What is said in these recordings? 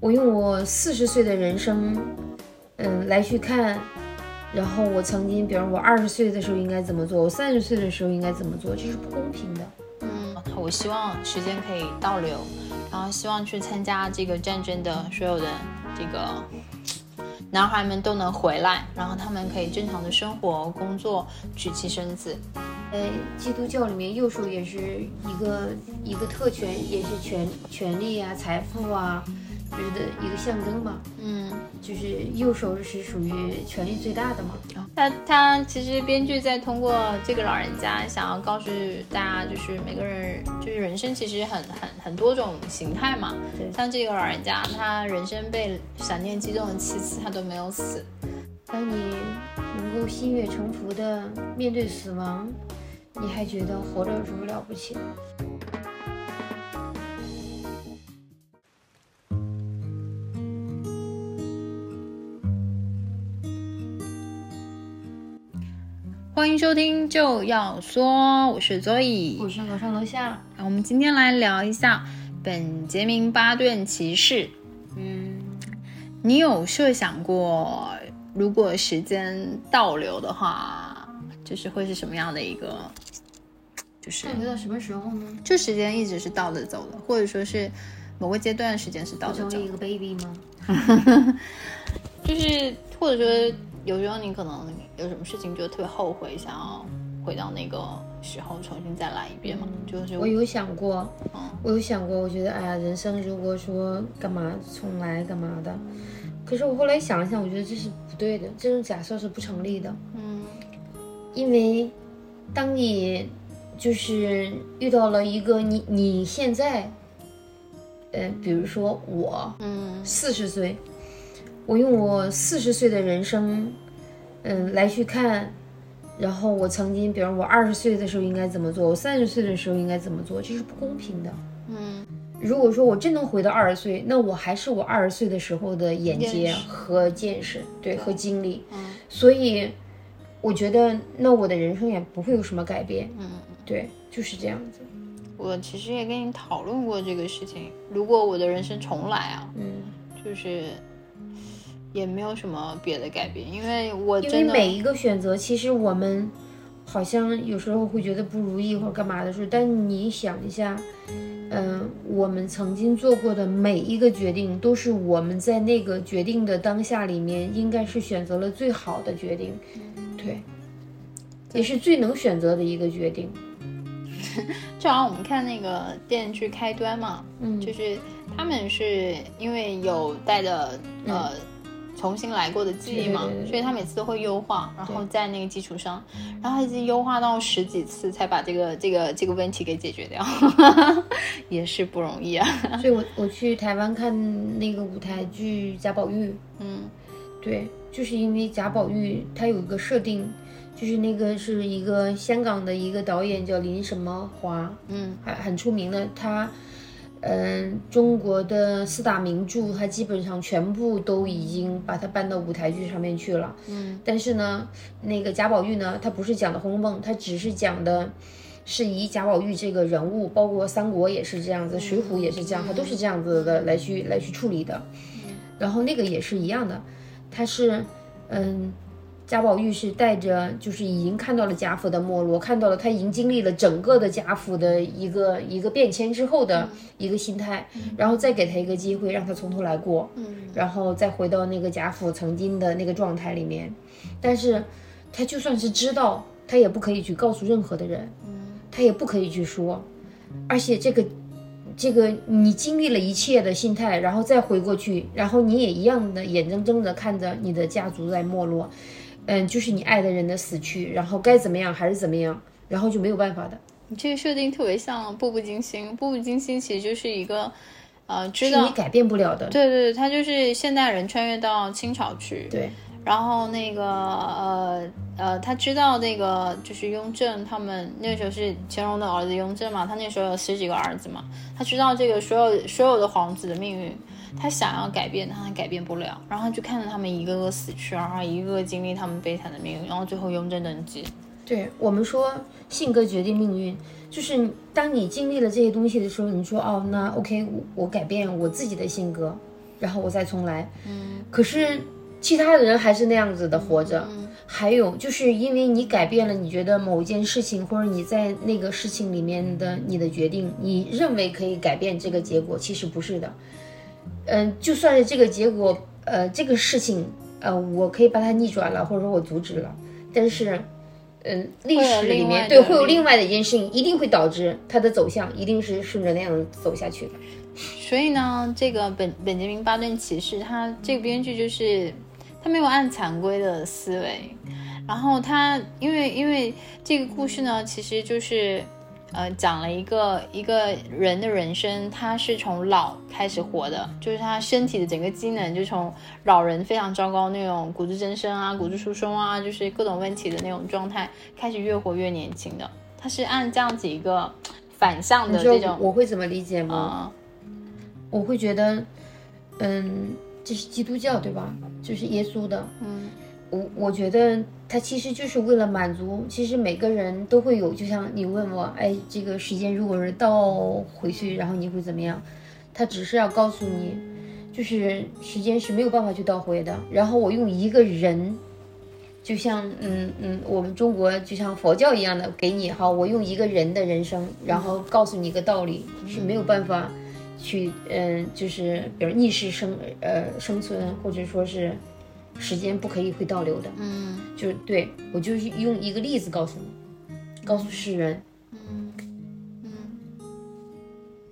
我用我四十岁的人生，嗯，来去看，然后我曾经，比如我二十岁的时候应该怎么做，我三十岁的时候应该怎么做，这是不公平的。嗯，我希望时间可以倒流，然后希望去参加这个战争的所有的这个男孩们都能回来，然后他们可以正常的生活、工作、娶妻生子。呃，基督教里面右手也是一个一个特权，也是权权利啊、财富啊。就是的一个象征吧，嗯，就是右手是属于权力最大的嘛。他他其实编剧在通过这个老人家想要告诉大家，就是每个人就是人生其实很很很多种形态嘛。对，像这个老人家，他人生被闪电击中了七次，他都没有死。当你能够心悦诚服的面对死亡，你还觉得活着有什么了不起？欢迎收听就要说，我是 Zoe，我是楼上楼下。我们今天来聊一下本杰明·巴顿骑士。嗯，你有设想过，如果时间倒流的话，就是会是什么样的一个？就是倒流到什么时候呢？就时间一直是倒着走的，或者说是某个阶段时间是倒着走。成为一个 baby 吗？就是，或者说。有时候你可能有什么事情就特别后悔，想要回到那个时候重新再来一遍嘛？就是我有想过，我有想过，我觉得哎呀，人生如果说干嘛重来干嘛的，可是我后来想了想，我觉得这是不对的，这种假设是不成立的。嗯，因为当你就是遇到了一个你你现在，呃，比如说我，嗯，四十岁。我用我四十岁的人生，嗯，来去看，然后我曾经，比如我二十岁的时候应该怎么做，我三十岁的时候应该怎么做，这是不公平的。嗯，如果说我真能回到二十岁，那我还是我二十岁的时候的眼界和见识，对，和经历。嗯，所以我觉得那我的人生也不会有什么改变。嗯，对，就是这样子。我其实也跟你讨论过这个事情，如果我的人生重来啊，嗯，就是。也没有什么别的改变，因为我因为每一个选择，其实我们好像有时候会觉得不如意或者干嘛的时候，但你想一下，嗯，我们曾经做过的每一个决定，都是我们在那个决定的当下里面，应该是选择了最好的决定，对，也是最能选择的一个决定。就好像我们看那个电视剧《开端》嘛，嗯，就是他们是因为有带着呃。重新来过的记忆嘛，所以他每次都会优化，然后在那个基础上，然后已经优化到十几次才把这个这个这个问题给解决掉，也是不容易啊。所以我我去台湾看那个舞台剧《贾宝玉》，嗯，对，就是因为贾宝玉他有一个设定，就是那个是一个香港的一个导演叫林什么华，嗯，很很出名的他。嗯，中国的四大名著，它基本上全部都已经把它搬到舞台剧上面去了。嗯，但是呢，那个贾宝玉呢，他不是讲的《红楼梦》，他只是讲的，是以贾宝玉这个人物，包括三国也是这样子，水浒也是这样，他都是这样子的来去来去处理的。然后那个也是一样的，他是，嗯。贾宝玉是带着，就是已经看到了贾府的没落，看到了他已经经历了整个的贾府的一个一个变迁之后的一个心态，然后再给他一个机会，让他从头来过，然后再回到那个贾府曾经的那个状态里面。但是，他就算是知道，他也不可以去告诉任何的人，他也不可以去说，而且这个这个你经历了一切的心态，然后再回过去，然后你也一样的眼睁睁的看着你的家族在没落。嗯，就是你爱的人的死去，然后该怎么样还是怎么样，然后就没有办法的。你这个设定特别像《步步惊心》，《步步惊心》其实就是一个，呃，知道你改变不了的。对对，他就是现代人穿越到清朝去。对。然后那个呃呃，他知道那个就是雍正他们那时候是乾隆的儿子雍正嘛，他那时候有十几个儿子嘛，他知道这个所有所有的皇子的命运。他想要改变，他改变不了，然后就看着他们一个个死去，然后一个个经历他们悲惨的命运，然后最后雍正登基。对我们说，性格决定命运，就是当你经历了这些东西的时候，你说哦，那 OK，我我改变我自己的性格，然后我再重来。嗯，可是其他的人还是那样子的活着。嗯还有就是因为你改变了，你觉得某一件事情，或者你在那个事情里面的你的决定，你认为可以改变这个结果，其实不是的。嗯，就算是这个结果，呃，这个事情，呃，我可以把它逆转了，或者说我阻止了，但是，嗯，历史里面对会有另外的一件事情，一定会导致它的走向一定是顺着那样走下去的。所以呢，这个本本杰明巴顿骑士，他这个编剧就是他没有按常规的思维，然后他因为因为这个故事呢，其实就是呃讲了一个一个人的人生，他是从老开始活的，就是他身体的整个机能就从老人非常糟糕那种骨质增生啊、骨质疏松啊，就是各种问题的那种状态，开始越活越年轻的。他是按这样子一个反向的这种我会怎么理解吗？啊、我会觉得，嗯，这是基督教对吧？就是耶稣的，嗯我我觉得他其实就是为了满足，其实每个人都会有，就像你问我，哎，这个时间如果是倒回去，然后你会怎么样？他只是要告诉你，就是时间是没有办法去倒回的。然后我用一个人，就像嗯嗯，我们中国就像佛教一样的，给你哈，我用一个人的人生，然后告诉你一个道理，是没有办法去嗯，就是比如逆势生呃生存，或者说是时间不可以会倒流的。嗯。就是对我就是用一个例子告诉你，告诉世人，嗯，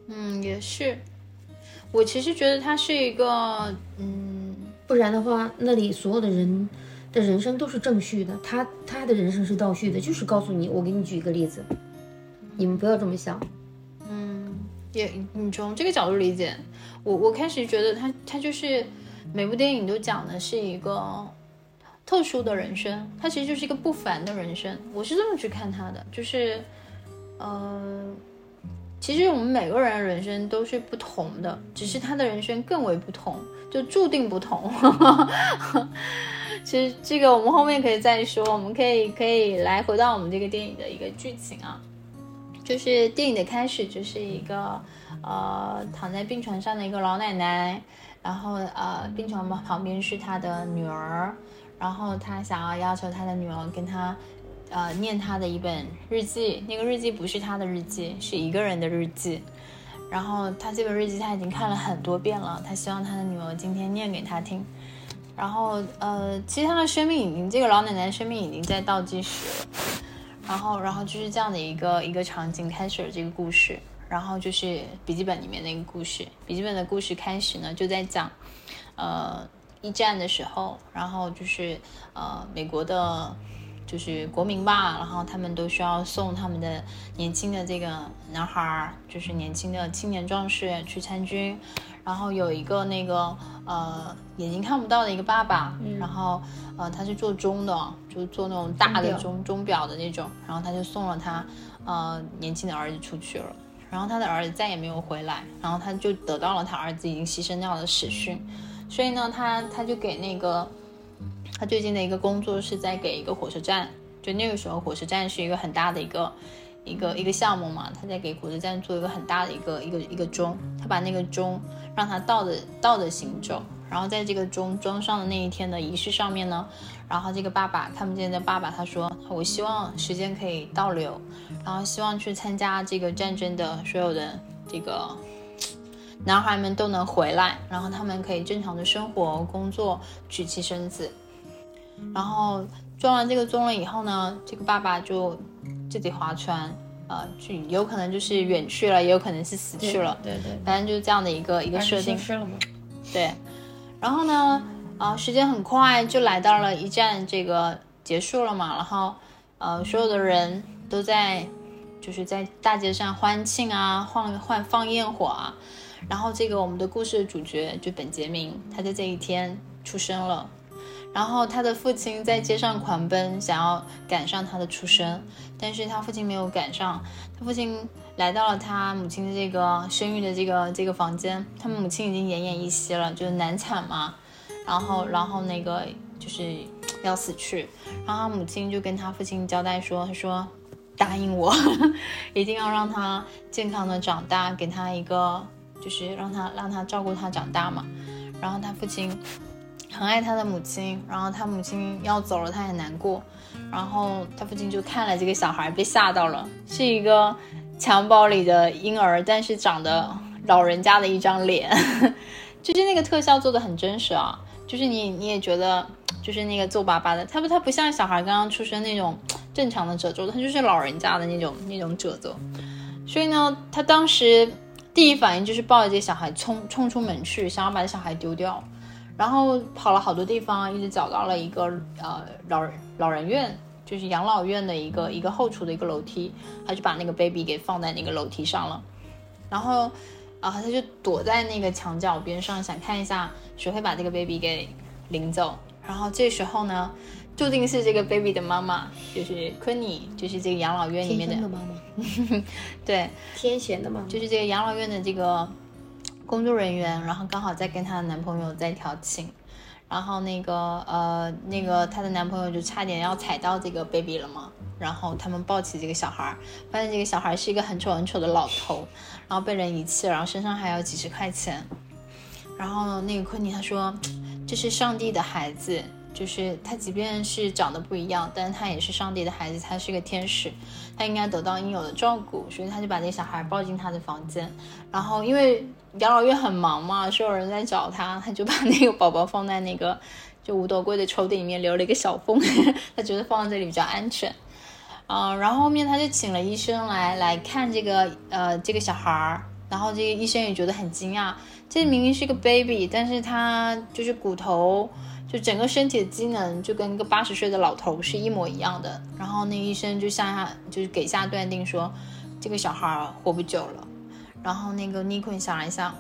嗯也是。我其实觉得他是一个，嗯，不然的话，那里所有的人的人生都是正序的，他他的人生是倒序的，就是告诉你，我给你举一个例子，你们不要这么想，嗯。也你从这个角度理解，我我开始觉得他他就是每部电影都讲的是一个特殊的人生，他其实就是一个不凡的人生，我是这么去看他的，就是，呃，其实我们每个人的人生都是不同的，只是他的人生更为不同，就注定不同。其实这个我们后面可以再说，我们可以可以来回到我们这个电影的一个剧情啊。就是电影的开始，就是一个呃躺在病床上的一个老奶奶，然后呃病床旁边是他的女儿，然后他想要要求他的女儿跟他呃念他的一本日记，那个日记不是他的日记，是一个人的日记。然后他这本日记他已经看了很多遍了，他希望他的女儿今天念给他听。然后呃，其实他的生命已经，这个老奶奶生命已经在倒计时了。然后，然后就是这样的一个一个场景开始了这个故事，然后就是笔记本里面的一个故事。笔记本的故事开始呢，就在讲，呃，一战的时候，然后就是呃美国的，就是国民吧，然后他们都需要送他们的年轻的这个男孩儿，就是年轻的青年壮士去参军。然后有一个那个呃眼睛看不到的一个爸爸，然后呃他是做钟的，就是做那种大的钟钟表的那种，然后他就送了他呃年轻的儿子出去了，然后他的儿子再也没有回来，然后他就得到了他儿子已经牺牲掉的死讯，所以呢他他就给那个他最近的一个工作是在给一个火车站，就那个时候火车站是一个很大的一个。一个一个项目嘛，他在给火车站做一个很大的一个一个一个钟，他把那个钟让它倒着倒着行走，然后在这个钟装上的那一天的仪式上面呢，然后这个爸爸看不见的爸爸他说，我希望时间可以倒流，然后希望去参加这个战争的所有的这个男孩们都能回来，然后他们可以正常的生活、工作、娶妻生子，然后装完这个钟了以后呢，这个爸爸就。自己划船，呃，去有可能就是远去了，也有可能是死去了，对对，反正就是这样的一个一个设定。对，然后呢，啊、时间很快就来到了一战这个结束了嘛，然后呃，所有的人都在就是在大街上欢庆啊，放放放焰火啊，然后这个我们的故事的主角就本杰明，他在这一天出生了。然后他的父亲在街上狂奔，想要赶上他的出生，但是他父亲没有赶上。他父亲来到了他母亲的这个生育的这个这个房间，他母亲已经奄奄一息了，就是难产嘛。然后，然后那个就是要死去，然后他母亲就跟他父亲交代说：“他说答应我，一定要让他健康的长大，给他一个就是让他让他照顾他长大嘛。”然后他父亲很爱他的母亲，然后他母亲要走了，他很难过。然后他父亲就看了这个小孩，被吓到了，是一个襁褓里的婴儿，但是长得老人家的一张脸，就是那个特效做的很真实啊，就是你你也觉得就是那个皱巴巴的，他不他不像小孩刚刚出生那种正常的褶皱，他就是老人家的那种那种褶皱，所以呢，他当时第一反应就是抱着这小孩冲冲出门去，想要把这小孩丢掉。然后跑了好多地方，一直找到了一个呃老人老人院，就是养老院的一个一个后厨的一个楼梯，他就把那个 baby 给放在那个楼梯上了，然后啊他就躲在那个墙角边上，想看一下谁会把这个 baby 给领走。然后这时候呢，注定是这个 baby 的妈妈，就是昆妮，就是这个养老院里面的妈妈，对，天选的妈妈，就是这个养老院的这个。工作人员，然后刚好在跟她的男朋友在调情，然后那个呃那个她的男朋友就差点要踩到这个 baby 了嘛，然后他们抱起这个小孩，发现这个小孩是一个很丑很丑的老头，然后被人遗弃，然后身上还有几十块钱，然后那个昆尼他说这是上帝的孩子。就是他，即便是长得不一样，但是他也是上帝的孩子，他是个天使，他应该得到应有的照顾，所以他就把这小孩抱进他的房间。然后因为养老院很忙嘛，所有人在找他，他就把那个宝宝放在那个就五斗柜的抽屉里面留了一个小缝，他觉得放在这里比较安全。嗯，然后后面他就请了医生来来看这个呃这个小孩，然后这个医生也觉得很惊讶，这明明是个 baby，但是他就是骨头。就整个身体的机能就跟一个八十岁的老头是一模一样的，然后那医生就下就是给下断定说，这个小孩活不久了。然后那个尼坤想了一下，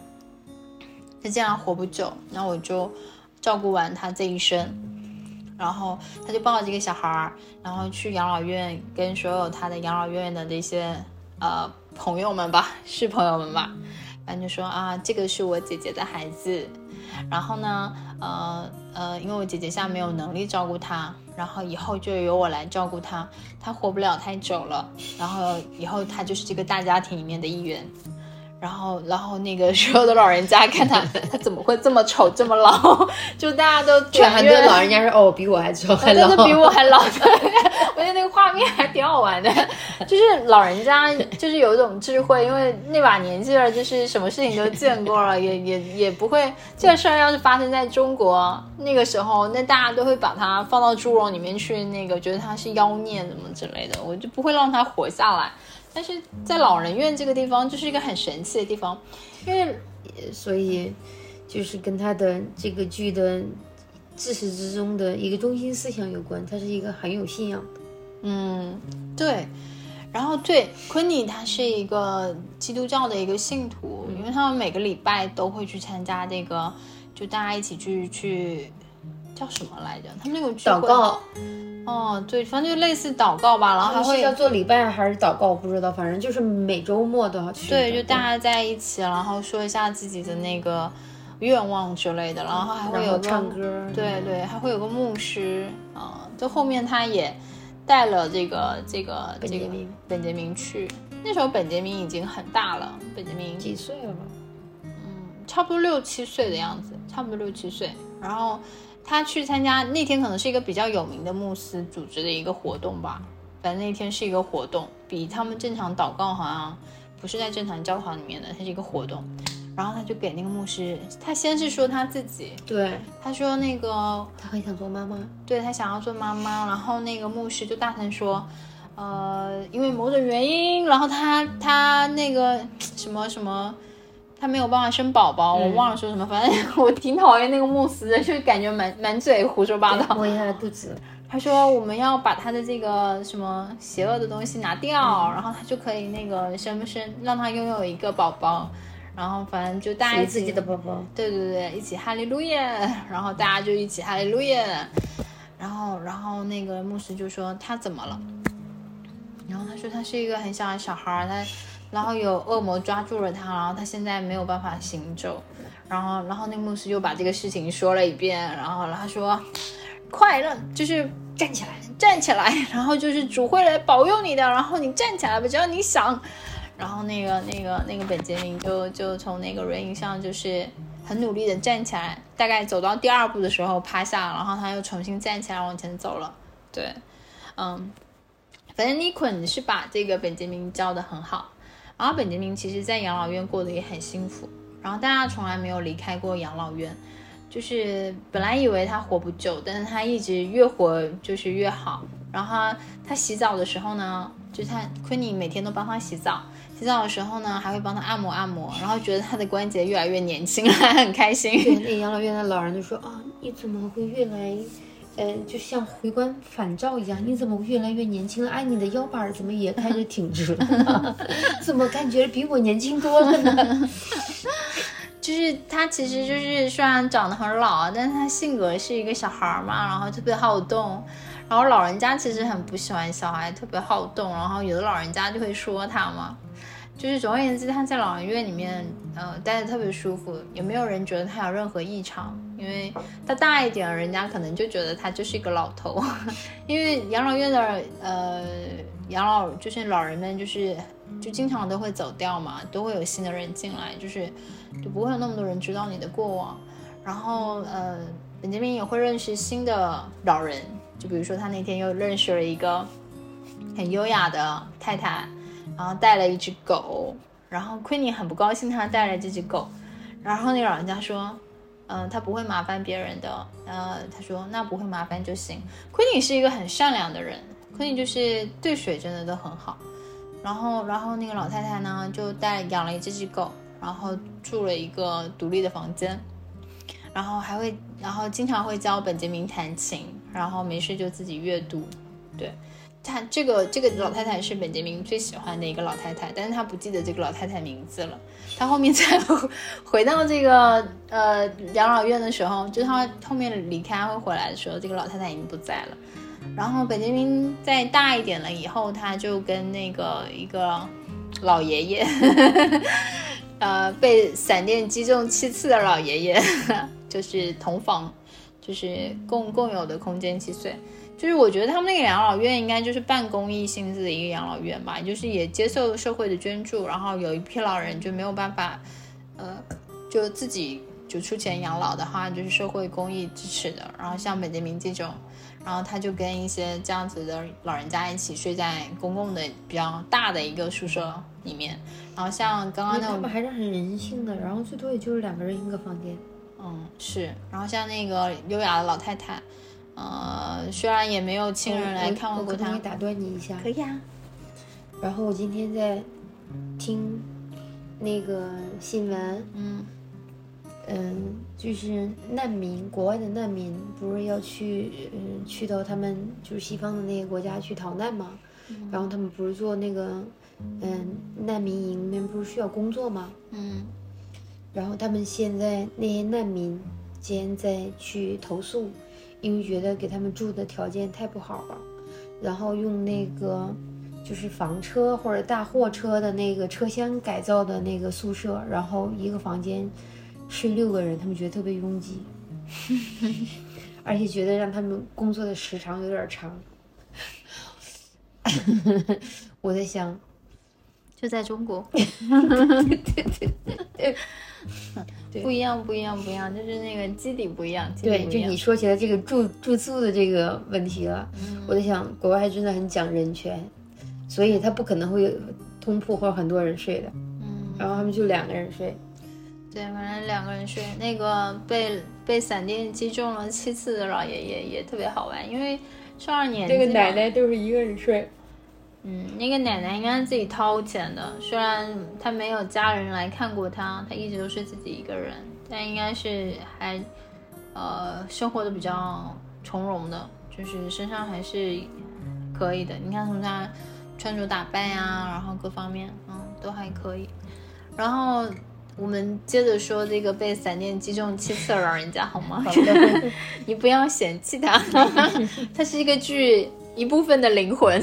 他既然活不久，那我就照顾完他这一生。然后他就抱着这个小孩，然后去养老院跟所有他的养老院的那些呃朋友们吧，是朋友们吧，反正就说啊，这个是我姐姐的孩子。然后呢，呃呃，因为我姐姐现在没有能力照顾他，然后以后就由我来照顾他，他活不了太久了，然后以后他就是这个大家庭里面的一员。然后，然后那个所有的老人家看他，他怎么会这么丑这么老？就大家都全很多老人家说哦，比我还丑还老，比我还老。我觉得那个画面还挺好玩的，就是老人家就是有一种智慧，因为那把年纪了，就是什么事情都见过了，也也也不会这事儿要是发生在中国那个时候，那大家都会把它放到猪笼里面去，那个觉得他是妖孽什么之类的，我就不会让他活下来。但是在老人院这个地方就是一个很神奇的地方，因为所以就是跟他的这个剧的自始至终的一个中心思想有关，他是一个很有信仰的。嗯，对。然后对昆尼，他是一个基督教的一个信徒，因为他们每个礼拜都会去参加这个，就大家一起去去叫什么来着？他们那种祷告。哦，对，反正就类似祷告吧，然后还会要做礼拜还是祷告，我不知道，反正就是每周末都要去。对，就大家在一起，然后说一下自己的那个愿望之类的，然后还会有唱歌。对对，还会有个牧师啊，就后面他也带了这个这个这个本杰明去。那时候本杰明已经很大了，本杰明几岁了？嗯，差不多六七岁的样子，差不多六七岁，然后。他去参加那天可能是一个比较有名的牧师组织的一个活动吧，反正那天是一个活动，比他们正常祷告好像不是在正常教堂里面的，它是一个活动。然后他就给那个牧师，他先是说他自己，对，他说那个他很想做妈妈，对他想要做妈妈。然后那个牧师就大声说，呃，因为某种原因，然后他他那个什么什么。他没有办法生宝宝，我忘了说什么，反正我挺讨厌那个牧师的，就感觉满满嘴胡说八道。摸一下他肚子，他说我们要把他的这个什么邪恶的东西拿掉，然后他就可以那个生不生，让他拥有一个宝宝，然后反正就大家自己的宝宝，对对对，一起哈利路亚，然后大家就一起哈利路亚，然后然后那个牧师就说他怎么了，然后他说他是一个很小的小孩，他。然后有恶魔抓住了他，然后他现在没有办法行走，然后，然后那牧师又把这个事情说了一遍，然后他说，快乐就是站起来，站起来，然后就是主会来保佑你的，然后你站起来吧，只要你想，然后那个那个那个本杰明就就从那个人影上就是很努力的站起来，大概走到第二步的时候趴下，然后他又重新站起来往前走了。对，嗯，反正尼坤是把这个本杰明教的很好，然后本杰明其实在养老院过得也很幸福，然后大家从来没有离开过养老院，就是本来以为他活不久，但是他一直越活就是越好。然后他洗澡的时候呢，就他昆尼每天都帮他洗澡。洗澡的时候呢，还会帮他按摩按摩，然后觉得他的关节越来越年轻了，很开心。对，那养老院的老人就说啊，你怎么会越来，呃，就像回光返照一样，你怎么越来越年轻了？哎，你的腰板怎么也开始挺直了？怎么感觉比我年轻多了呢？就是他其实就是虽然长得很老，但是他性格是一个小孩嘛，然后特别好动。然后老人家其实很不喜欢小孩特别好动，然后有的老人家就会说他嘛。就是总而言之，他在老人院里面，呃，待的特别舒服，也没有人觉得他有任何异常。因为他大一点，人家可能就觉得他就是一个老头。因为养老院的，呃，养老就是老人们，就是就经常都会走掉嘛，都会有新的人进来，就是就不会有那么多人知道你的过往。然后，呃，本杰明也会认识新的老人，就比如说他那天又认识了一个很优雅的太太。然后带了一只狗，然后昆尼很不高兴，他带了这只狗，然后那个老人家说，嗯，他不会麻烦别人的，呃，他说那不会麻烦就行。昆尼是一个很善良的人，昆尼就是对水真的都很好。然后，然后那个老太太呢，就带养了一只只狗，然后住了一个独立的房间，然后还会，然后经常会教本杰明弹琴，然后没事就自己阅读，对。他这个这个老太太是本杰明最喜欢的一个老太太，但是他不记得这个老太太名字了。他后面再回到这个呃养老院的时候，就他后面离开会回来的时候，这个老太太已经不在了。然后本杰明再大一点了以后，他就跟那个一个老爷爷，呃被闪电击中七次的老爷爷，就是同房，就是共共有的空间七岁。就是我觉得他们那个养老院应该就是半公益性质的一个养老院吧，就是也接受社会的捐助，然后有一批老人就没有办法，呃，就自己就出钱养老的话，就是社会公益支持的。然后像本杰明这种，然后他就跟一些这样子的老人家一起睡在公共的比较大的一个宿舍里面。然后像刚刚那种，他们还是很人性的，然后最多也就是两个人一个房间。嗯，是。然后像那个优雅的老太太。呃，虽然也没有亲人来看望过他，可以打断你一下？可以啊。然后我今天在听那个新闻，嗯嗯，就是难民，国外的难民不是要去，嗯，去到他们就是西方的那些国家去逃难嘛？然后他们不是做那个，嗯，难民营里面不是需要工作吗？嗯。然后他们现在那些难民间在去投诉。因为觉得给他们住的条件太不好了，然后用那个就是房车或者大货车的那个车厢改造的那个宿舍，然后一个房间睡六个人，他们觉得特别拥挤，而且觉得让他们工作的时长有点长。我在想，就在中国。不一样，不一样，不一样，就是那个基底不一样。对，就你说起来这个住住宿的这个问题了，我在想，国外真的很讲人权，所以他不可能会有通铺或者很多人睡的。嗯，然后他们就两个人睡。对，反正两个人睡。那个被被闪电击中了七次的老爷爷也特别好玩，因为上了年纪。这个奶奶都是一个人睡。嗯，那个奶奶应该自己掏钱的，虽然她没有家人来看过她，她一直都是自己一个人，但应该是还，呃，生活的比较从容的，就是身上还是可以的。你看从她穿着打扮呀，然后各方面，嗯，都还可以。然后我们接着说这个被闪电击中七次的老人家好吗？你不要嫌弃他，他是一个剧。一部分的灵魂，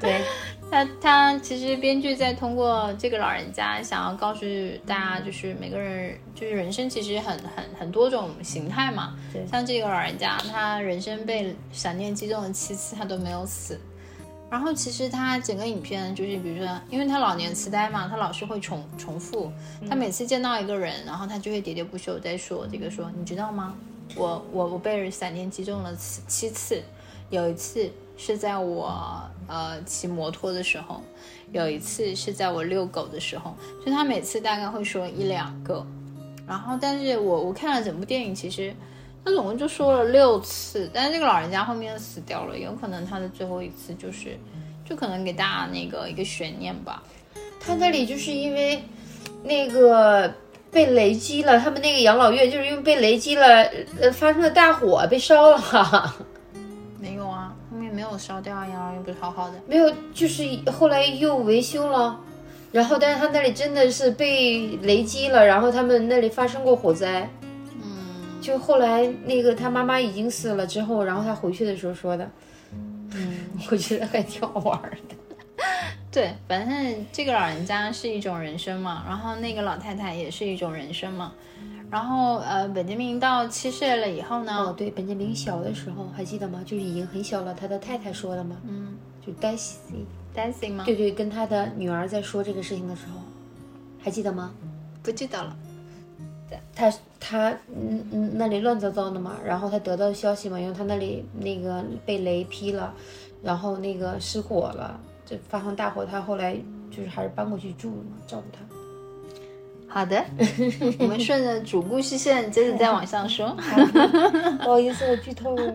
对 他，他其实编剧在通过这个老人家想要告诉大家，就是每个人就是人生其实很很很多种形态嘛。像这个老人家，他人生被闪电击中了七次，他都没有死。然后其实他整个影片就是，比如说，因为他老年痴呆嘛，他老是会重重复。他每次见到一个人，然后他就会喋喋不休在说这个说，你知道吗？我我我被闪电击中了七七次，有一次是在我呃骑摩托的时候，有一次是在我遛狗的时候，就他每次大概会说一两个。然后，但是我我看了整部电影，其实他总共就说了六次，但是这个老人家后面死掉了，有可能他的最后一次就是，就可能给大家那个一个悬念吧。他那里就是因为那个被雷击了，他们那个养老院就是因为被雷击了，呃，发生了大火，被烧了。没有烧掉啊，养老院不是好好的。没有，就是后来又维修了，然后但是他那里真的是被雷击了，然后他们那里发生过火灾，嗯就后来那个他妈妈已经死了之后，然后他回去的时候说的，嗯，我觉得还挺好玩的。对，反正这个老人家是一种人生嘛，然后那个老太太也是一种人生嘛。然后呃，本杰明到七岁了以后呢，哦，对，本杰明小的时候还记得吗？就是已经很小了，他的太太说的嘛，嗯就 Daisy，，Daisy 吗？对对，跟他的女儿在说这个事情的时候，还记得吗？不记得了。他他嗯嗯那里乱糟糟的嘛，然后他得到消息嘛，因为他那里那个被雷劈了，然后那个失火了，就发生大火，他后来就是还是搬过去住了嘛，照顾他。好的，我们顺着主故事线接着再往上说。不好意思，我剧透了。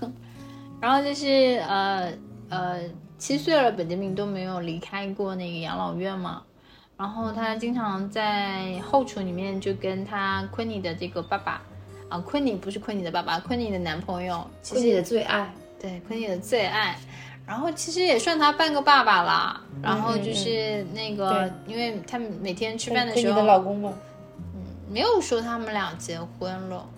然后就是呃呃，七岁了，本杰明都没有离开过那个养老院嘛。然后他经常在后厨里面就跟他昆尼的这个爸爸啊，昆尼不是昆尼的爸爸，昆尼的男朋友，其实自己的最爱，对昆尼的最爱。然后其实也算他半个爸爸啦。然后就是那个，因为他们每天吃饭的时候，跟你的老公吗？嗯没有说他们俩结婚了，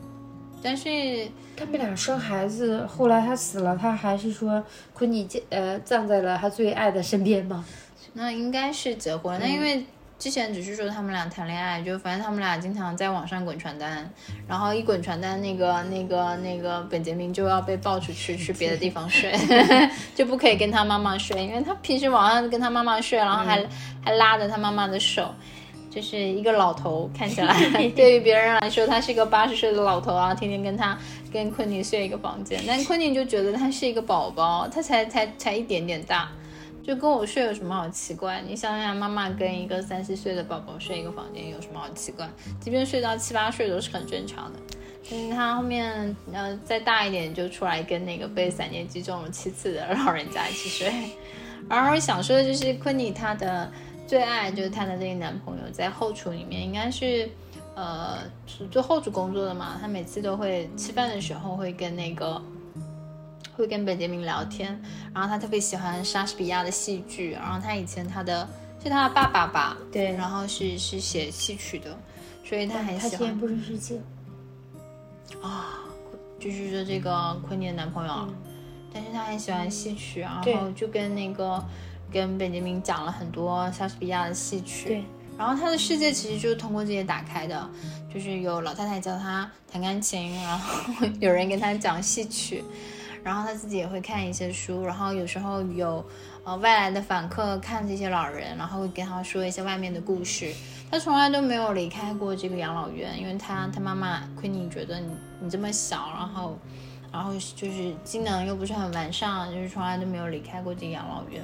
但是他们俩生孩子，后来他死了，他还是说昆尼呃葬在了他最爱的身边吗？那应该是结婚了。那、因为之前只是说他们俩谈恋爱，就反正他们俩经常在网上滚传单，然后一滚传单，那个那个那个本杰明就要被抱出去去别的地方睡，就不可以跟他妈妈睡，因为他平时晚上跟他妈妈睡，然后还、还拉着他妈妈的手。就是一个老头，看起来 对于别人来说，他是一个八十岁的老头啊，天天跟他跟昆尼睡一个房间，但昆尼就觉得他是一个宝宝，他才才才一点点大，就跟我睡有什么好奇怪？你想想，妈妈跟一个三四岁的宝宝睡一个房间有什么好奇怪？即便睡到七八岁都是很正常的。但是他后面呃再大一点就出来跟那个被闪电击中了七次的老人家一起睡。然而想说的就是昆尼他的最爱就是她的这个男朋友在后厨里面应该是呃做后厨工作的嘛，他每次都会吃饭的时候会跟那个。会跟本杰明聊天，然后他特别喜欢莎士比亚的戏剧，然后他以前他的是他的爸爸吧，对。然后是是写戏曲的，所以他很喜欢。不是世界。啊，就是说这个昆尼的男朋友，但是他很喜欢戏曲，然后就跟那个跟本杰明讲了很多莎士比亚的戏曲，对，然后他的世界其实就是通过这些打开的，就是有老太太教他弹钢琴，然后 有人跟他讲戏曲，然后他自己也会看一些书，然后有时候有呃外来的访客看这些老人，然后会跟他说一些外面的故事。他从来都没有离开过这个养老院，因为他他妈妈昆尼觉得你你这么小，然后然后就是机能又不是很完善，就是从来都没有离开过这个养老院。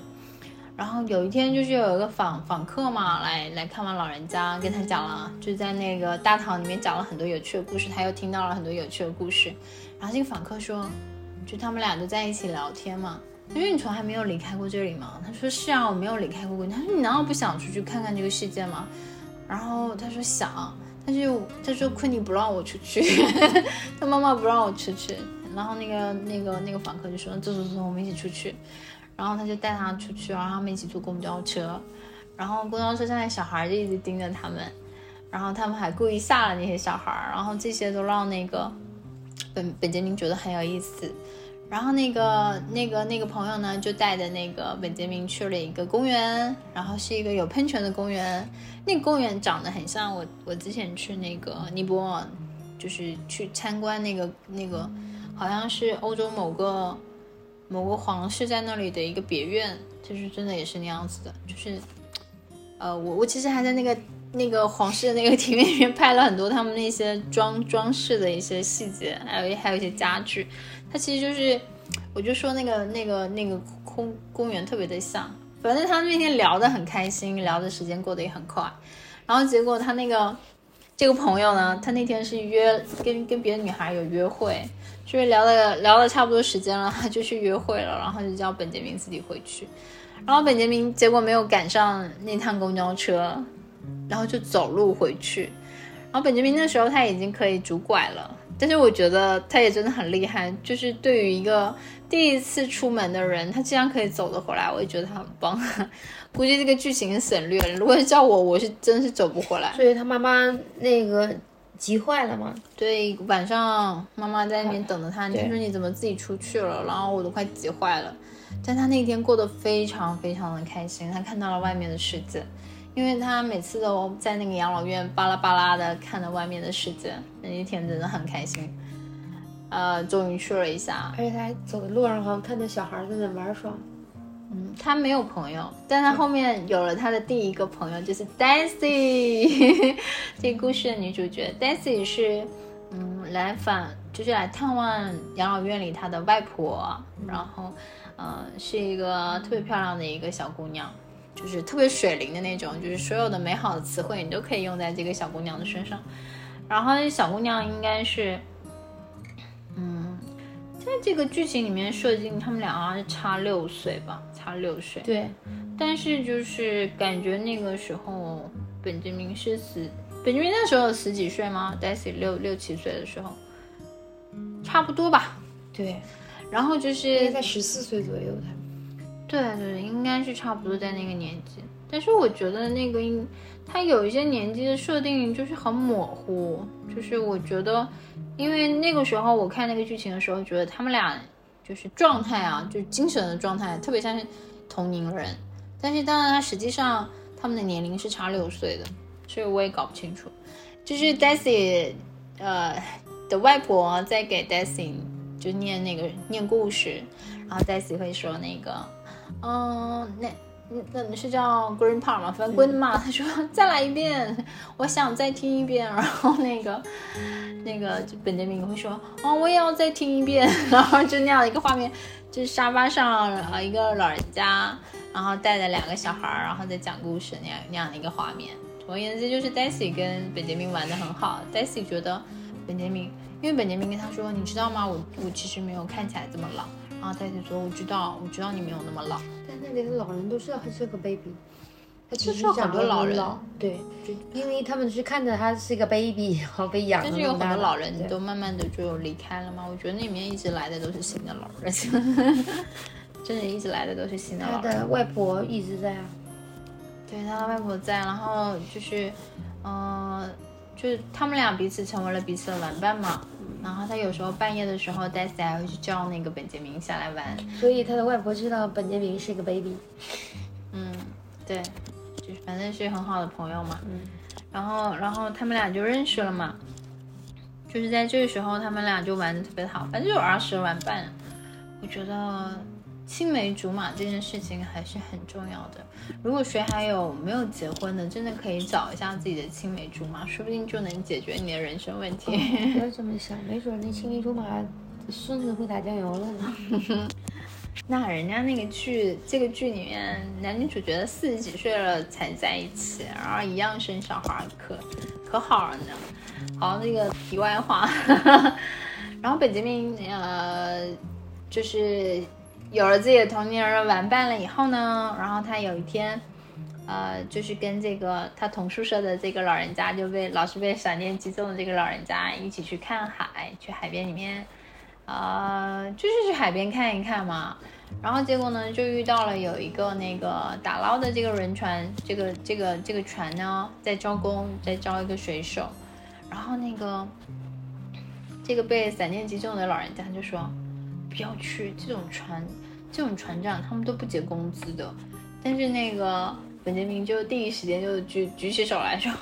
然后有一天就是有一个访访客嘛，来来看望老人家，跟他讲了，就在那个大堂里面讲了很多有趣的故事，他又听到了很多有趣的故事。然后这个访客说，就他们俩就在一起聊天嘛，因为你从来没有离开过这里嘛。他说是啊，我没有离开过过。他说你难道不想出去看看这个世界吗？然后他说想，但是他说昆尼不让我出去，他妈妈不让我出去。然后那个那个那个访客就说走走走，我们一起出去。然后他就带他出去，然后他们一起坐公交车，然后公交车上的小孩就一直盯着他们，然后他们还故意吓了那些小孩，然后这些都让那个本本杰明觉得很有意思。然后那个那个那个朋友呢，就带着那个本杰明去了一个公园，然后是一个有喷泉的公园。那个公园长得很像我我之前去那个尼泊尔，就是去参观那个那个，好像是欧洲某个某个皇室在那里的一个别院，就是真的也是那样子的，就是呃，我我其实还在那个那个皇室的那个庭院里面拍了很多他们那些装装饰的一些细节，还有还有一些家具，它其实就是我就说那个那个那个空公园特别的像，反正他那天聊得很开心，聊的时间过得也很快，然后结果他那个。这个朋友呢，他那天是约跟跟别的女孩有约会，就是聊了聊了差不多时间了，他就去约会了，然后就叫本杰明自己回去，然后本杰明结果没有赶上那趟公交车，然后就走路回去，然后本杰明那时候他已经可以拄拐了，但是我觉得他也真的很厉害，就是对于一个第一次出门的人，他竟然可以走得回来，我也觉得他很棒。估计这个剧情省略了。如果是叫我，我是真是走不回来。所以他妈妈那个急坏了吗？对，晚上妈妈在那边等着他，他说你怎么自己出去了？然后我都快急坏了。但他那天过得非常非常的开心，他看到了外面的世界，因为他每次都在那个养老院巴拉巴拉的看着外面的世界，那一天真的很开心。呃，终于去了一下，而且他还走的路上好像看到小孩在那玩耍。嗯，他没有朋友，但他后面有了他的第一个朋友，就是 Daisy，这故事的女主角。Daisy 是，嗯，来访就是来探望养老院里他的外婆，然后，嗯，是一个特别漂亮的一个小姑娘，就是特别水灵的那种，就是所有的美好的词汇你都可以用在这个小姑娘的身上。然后小姑娘应该是。嗯在这个剧情里面设定，他们俩好像是差六岁吧，差六岁。对，但是就是感觉那个时候本杰明是十，本杰明那时候十几岁吗？Daisy 六六七岁的时候，差不多吧。对，然后就是在十四岁左右，他。对对，应该是差不多在那个年纪。但是我觉得那个应，他有一些年纪的设定就是很模糊，就是我觉得，因为那个时候我看那个剧情的时候，觉得他们俩就是状态啊，就精神的状态特别像是同龄人，但是当然他实际上他们的年龄是差六岁的，所以我也搞不清楚。就是 Daisy，呃的外婆在给 Daisy 就念那个念故事，然后 Daisy 会说那个，嗯，那。那你是叫 Green Park 吗？反正 Green 嘛，他说再来一遍，我想再听一遍。然后那个 那个就本杰明会说，哦，我也要再听一遍。然后就那样一个画面，就是沙发上啊一个老人家，然后带着两个小孩，然后在讲故事那样那样的一个画面。总而言之，就是 Daisy 跟本杰明玩的很好。Daisy 觉得本杰明，因为本杰明跟他说，你知道吗？我我其实没有看起来这么老。然后 Daisy 说，我知道，我知道你没有那么老。但那里的老人都知道他是个 baby，他只是很多老人对，因为他们是看着他是一个 baby，然后被养。但是有很多老人都慢慢的就离开了嘛。我觉得那里面一直来的都是新的老人，真的，一直来的都是新的老人。他的外婆一直在啊，对，他的外婆在，然后就是，嗯，就是他们俩彼此成为了彼此的玩伴嘛。然后他有时候半夜的时候，Daisy 还会去叫那个本杰明下来玩。所以他的外婆知道本杰明是个 baby。嗯，对，就是反正是很好的朋友嘛。嗯。然后，然后他们俩就认识了嘛。就是在这个时候，他们俩就玩的特别好，反正就儿时玩伴。我觉得。青梅竹马这件事情还是很重要的。如果谁还有没有结婚的，真的可以找一下自己的青梅竹马，说不定就能解决你的人生问题。不要 这么想，没准那青梅竹马孙子会打酱油了呢。那人家那个剧，这个剧里面男女主角四十几岁了才在一起，然后一样生小孩，可可好了呢。好，那个题外话。然后本杰明呃，就是。有了自己的同龄人玩伴了以后呢，然后他有一天，呃，就是跟这个他同宿舍的这个老人家，就被老是被闪电击中的这个老人家一起去看海，去海边里面，呃，就是去海边看一看嘛。然后结果呢，就遇到了有一个那个打捞的这个轮船，这个这个这个船呢在招工，在招一个水手。然后那个这个被闪电击中的老人家就说。不要去这种船，这种船长他们都不结工资的。但是那个本杰明就第一时间就举举起手来说：“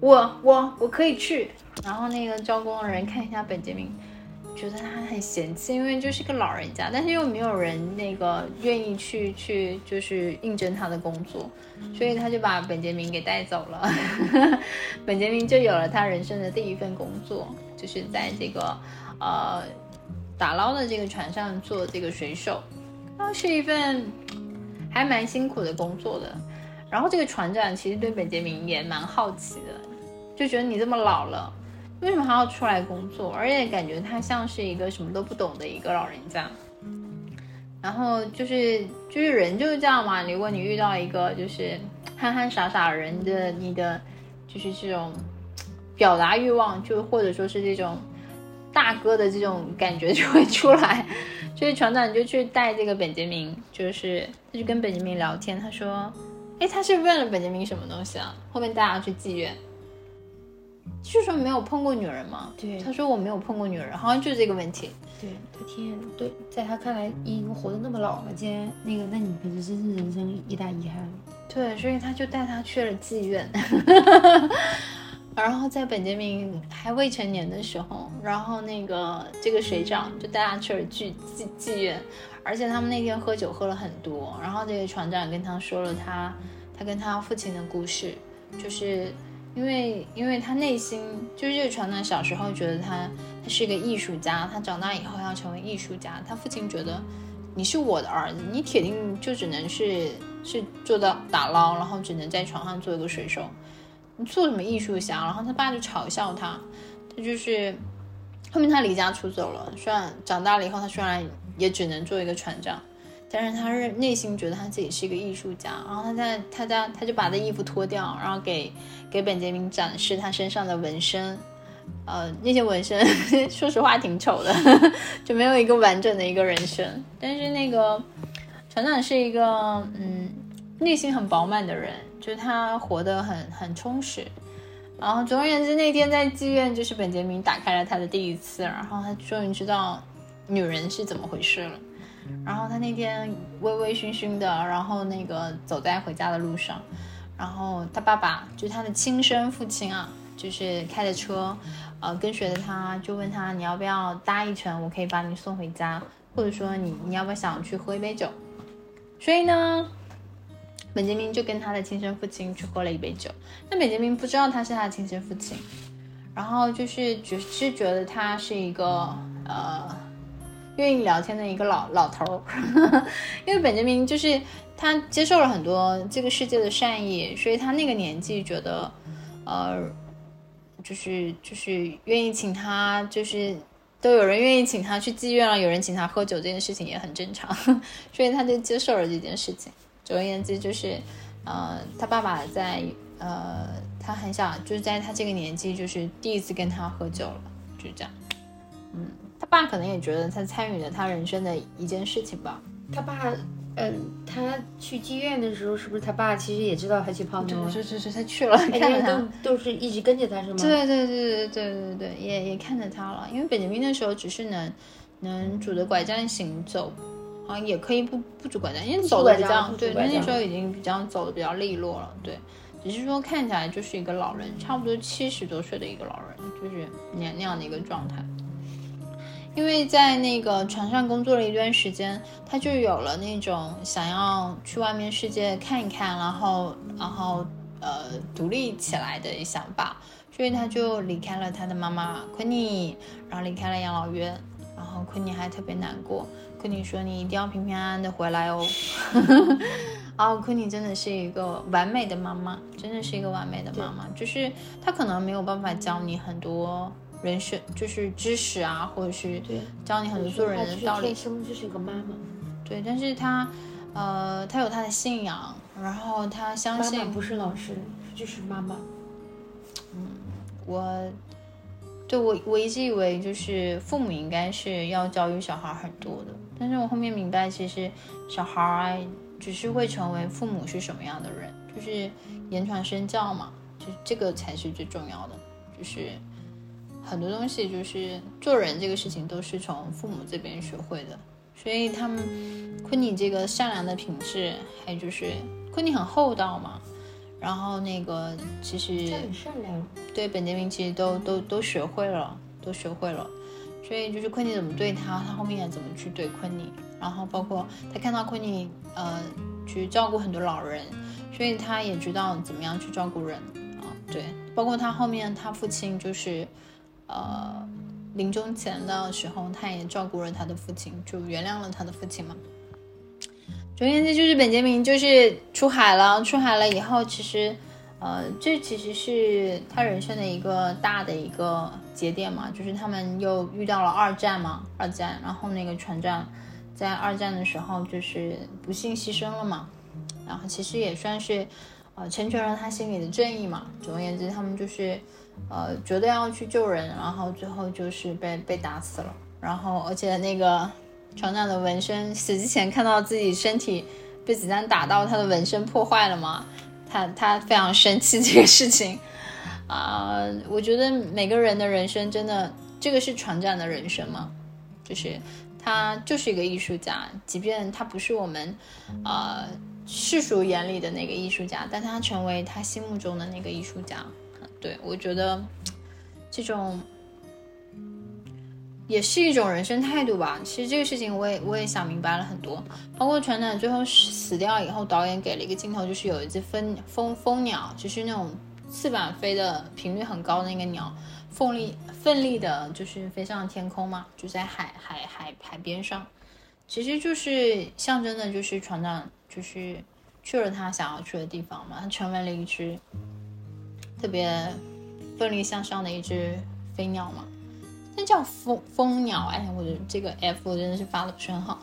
我我我可以去。”然后那个招工的人看一下本杰明，觉得他很嫌弃，因为就是个老人家，但是又没有人那个愿意去去就是应征他的工作，所以他就把本杰明给带走了。本杰明就有了他人生的第一份工作，就是在这个呃打捞的这个船上做这个水手，然后是一份还蛮辛苦的工作的。然后这个船长其实对本杰明也蛮好奇的，就觉得你这么老了。为什么还要出来工作？而且感觉他像是一个什么都不懂的一个老人家。然后就是就是人就是这样嘛。如果你遇到一个就是憨憨傻傻的人的，你的就是这种表达欲望，就或者说是这种大哥的这种感觉就会出来。所以船长就去带这个本杰明，就是他就跟本杰明聊天。他说：“哎，他是问了本杰明什么东西啊？后面带他去妓院。”就说没有碰过女人吗？对，他说我没有碰过女人，好像就是这个问题。对他天天对，在他看来，已经活得那么老了，竟然那个，那你不是真是人生一大遗憾？对，所以他就带他去了妓院。然后在本杰明还未成年的时候，然后那个这个水长就带他去了妓妓妓院，而且他们那天喝酒喝了很多。然后这个船长跟他说了他他跟他父亲的故事，就是。因为，因为他内心就是这个船长小时候觉得他他是一个艺术家，他长大以后要成为艺术家。他父亲觉得你是我的儿子，你铁定就只能是是做到打捞，然后只能在船上做一个水手，做什么艺术家？然后他爸就嘲笑他，他就是后面他离家出走了。虽然长大了以后，他虽然也只能做一个船长。但是他是内心觉得他自己是一个艺术家，然后他在他家他就把这衣服脱掉，然后给给本杰明展示他身上的纹身，呃，那些纹身说实话挺丑的，就没有一个完整的一个人生。但是那个船长是一个嗯内心很饱满的人，就是他活得很很充实。然后总而言之，那天在妓院，就是本杰明打开了他的第一次，然后他终于知道女人是怎么回事了。然后他那天微微醺醺的，然后那个走在回家的路上，然后他爸爸就是他的亲生父亲啊，就是开着车，呃，跟随着他，就问他你要不要搭一程，我可以把你送回家，或者说你你要不要想去喝一杯酒？所以呢，本杰明就跟他的亲生父亲去喝了一杯酒。那本杰明不知道他是他的亲生父亲，然后就是只是觉得他是一个呃。愿意聊天的一个老老头儿，因为本杰明就是他接受了很多这个世界的善意，所以他那个年纪觉得，呃，就是就是愿意请他，就是都有人愿意请他去妓院了，有人请他喝酒，这件事情也很正常，所以他就接受了这件事情。总而言之，就是呃，他爸爸在呃，他很小，就是在他这个年纪，就是第一次跟他喝酒了，就这样，嗯。他爸可能也觉得他参与了他人生的一件事情吧。他爸，嗯，他去妓院的时候，是不是他爸其实也知道他去泡妞？是是是，他去了，看着他，都是一直跟着他，是吗？对对对对对对对，也也看着他了。因为本杰明那时候只是能能拄着拐杖行走，啊，也可以不不拄拐杖，因为走的比较对，那时候已经比较走的比较利落了。对，只是说看起来就是一个老人，差不多七十多岁的一个老人，就是那那样的一个状态。因为在那个船上工作了一段时间，他就有了那种想要去外面世界看一看，然后，然后，呃，独立起来的想法，所以他就离开了他的妈妈昆妮，然后离开了养老院，然后昆妮还特别难过，昆妮说：“你一定要平平安安的回来哦。”然后昆妮真的是一个完美的妈妈，真的是一个完美的妈妈，就是她可能没有办法教你很多。人生就是知识啊，或者是教你很多做人的道理。天生就是一个妈妈，对，但是她，呃，她有她的信仰，然后她相信不是老师，就是妈妈。嗯，我，对我我一直以为就是父母应该是要教育小孩很多的，但是我后面明白，其实小孩只是会成为父母是什么样的人，就是言传身教嘛，就这个才是最重要的，就是。很多东西就是做人这个事情都是从父母这边学会的，所以他们昆妮这个善良的品质，还有就是昆妮很厚道嘛，然后那个其实很善良，对本杰明其实都都都学会了，都学会了，所以就是昆尼怎么对他，他后面也怎么去对昆尼，然后包括他看到昆尼呃去照顾很多老人，所以他也知道怎么样去照顾人啊，对，包括他后面他父亲就是呃临终前的时候，他也照顾了他的父亲，就原谅了他的父亲嘛。总而言之，就是本杰明就是出海了，出海了以后，其实。呃，这其实是他人生的一个大的一个节点嘛，就是他们又遇到了二战嘛，二战，然后那个船长在二战的时候就是不幸牺牲了嘛，然后其实也算是呃成全了他心里的正义嘛。总而言之，他们就是呃觉得要去救人，然后最后就是被被打死了，然后而且那个船长的纹身死之前看到自己身体被子弹打到，他的纹身破坏了嘛。他他非常生气这个事情，啊，我觉得每个人的人生真的，这个是船长的人生吗，就是他就是一个艺术家，即便他不是我们，呃，世俗眼里的那个艺术家，但他成为他心目中的那个艺术家，对我觉得这种。也是一种人生态度吧。其实这个事情我也我也想明白了很多。包括船长最后死掉以后，导演给了一个镜头，就是有一只蜂蜂蜂鸟，就是那种翅膀飞的频率很高的那个鸟，奋力奋力的，就是飞上天空嘛，就在海海海海边上。其实就是象征的，就是船长就是去了他想要去的地方嘛，他成为了一只特别奋力向上的一只飞鸟嘛。那叫蜂蜂鸟，哎，我的这个 F 真的是发的不是很好，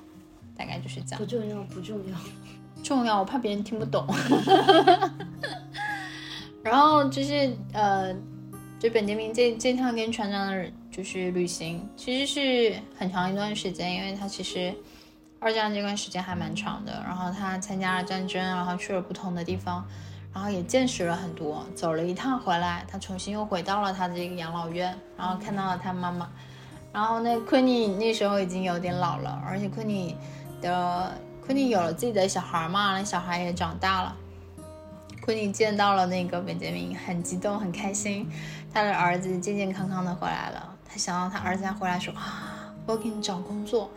大概就是这样。不重要，不重要，重要，我怕别人听不懂。然后就是呃，就本杰明这这趟跟船长的就是旅行，其实是很长一段时间，因为他其实二战这段时间还蛮长的。然后他参加了战争，然后去了不同的地方。然后也见识了很多，走了一趟回来，他重新又回到了他的这个养老院，然后看到了他妈妈。然后那昆尼那时候已经有点老了，而且昆尼的昆尼有了自己的小孩嘛，那小孩也长大了。昆尼见到了那个本杰明，很激动，很开心，他的儿子健健康康的回来了。他想到他儿子要回来说啊，我给你找工作。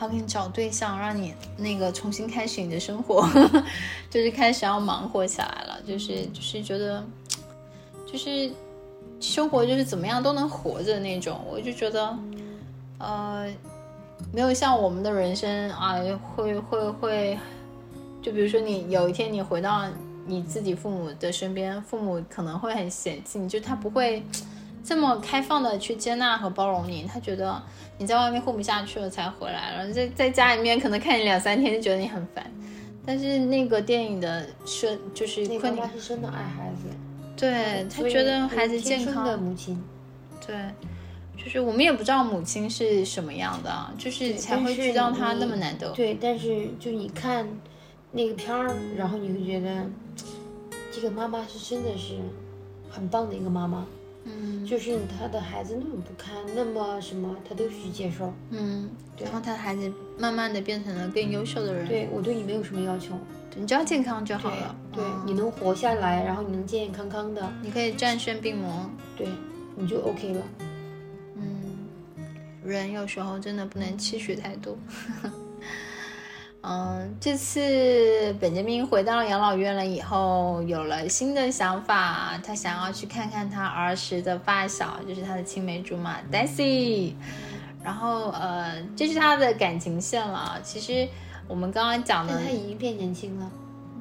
要给你找对象，让你那个重新开始你的生活，就是开始要忙活起来了，就是就是觉得，就是生活就是怎么样都能活着那种。我就觉得，呃，没有像我们的人生啊，会会会，就比如说你有一天你回到你自己父母的身边，父母可能会很嫌弃你，就他不会这么开放的去接纳和包容你，他觉得。你在外面混不下去了才回来了，在在家里面可能看你两三天就觉得你很烦，但是那个电影的设就是昆尼是真的爱孩子，对他觉得孩子健康的母亲，对，就是我们也不知道母亲是什么样的，就是才会知道她那么难得。对，但是就你看那个片儿，然后你会觉得这个妈妈是真的是很棒的一个妈妈。嗯，就是他的孩子那么不堪，那么什么，他都去接受。嗯，然后他的孩子慢慢的变成了更优秀的人。对我对你没有什么要求，你只要健康就好了。对，你能活下来，然后你能健健康康的，你可以战胜病魔，对，你就 OK 了。嗯，人有时候真的不能期许太多。嗯，这次本杰明回到了养老院了以后，有了新的想法，他想要去看看他儿时的发小，就是他的青梅竹马 Daisy。然后，呃，这是他的感情线了。其实我们刚刚讲的，他已经变年轻了，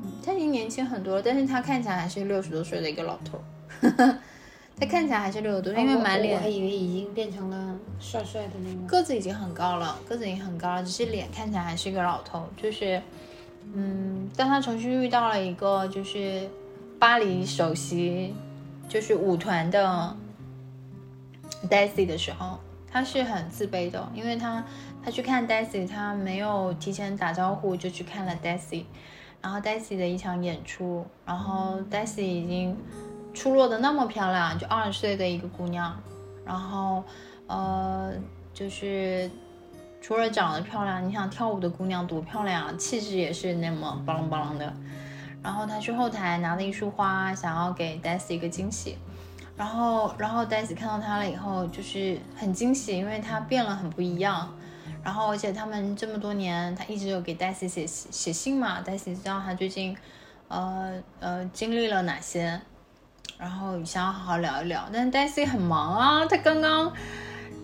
嗯，他已经年轻很多了，但是他看起来还是六十多岁的一个老头。他看起来还是六十多，因为满脸。我还以为已经变成了帅帅的那个。个子已经很高了，个子已经很高了，只是脸看起来还是一个老头。就是，嗯，当他重新遇到了一个就是巴黎首席就是舞团的 Daisy 的时候，他是很自卑的，因为他他去看 Daisy，他没有提前打招呼就去看了 Daisy，然后 Daisy 的一场演出，然后 Daisy 已经。出落的那么漂亮，就二十岁的一个姑娘，然后，呃，就是除了长得漂亮，你想跳舞的姑娘多漂亮啊，气质也是那么巴啷巴啷的。然后她去后台拿了一束花，想要给 Daisy 一个惊喜。然后然后 Daisy 看到他了以后，就是很惊喜，因为他变了，很不一样。然后而且他们这么多年，他一直有给 Daisy 写写信嘛，Daisy 知道他最近，呃呃经历了哪些，然后想要好好聊一聊。但是 Daisy 很忙啊，他刚刚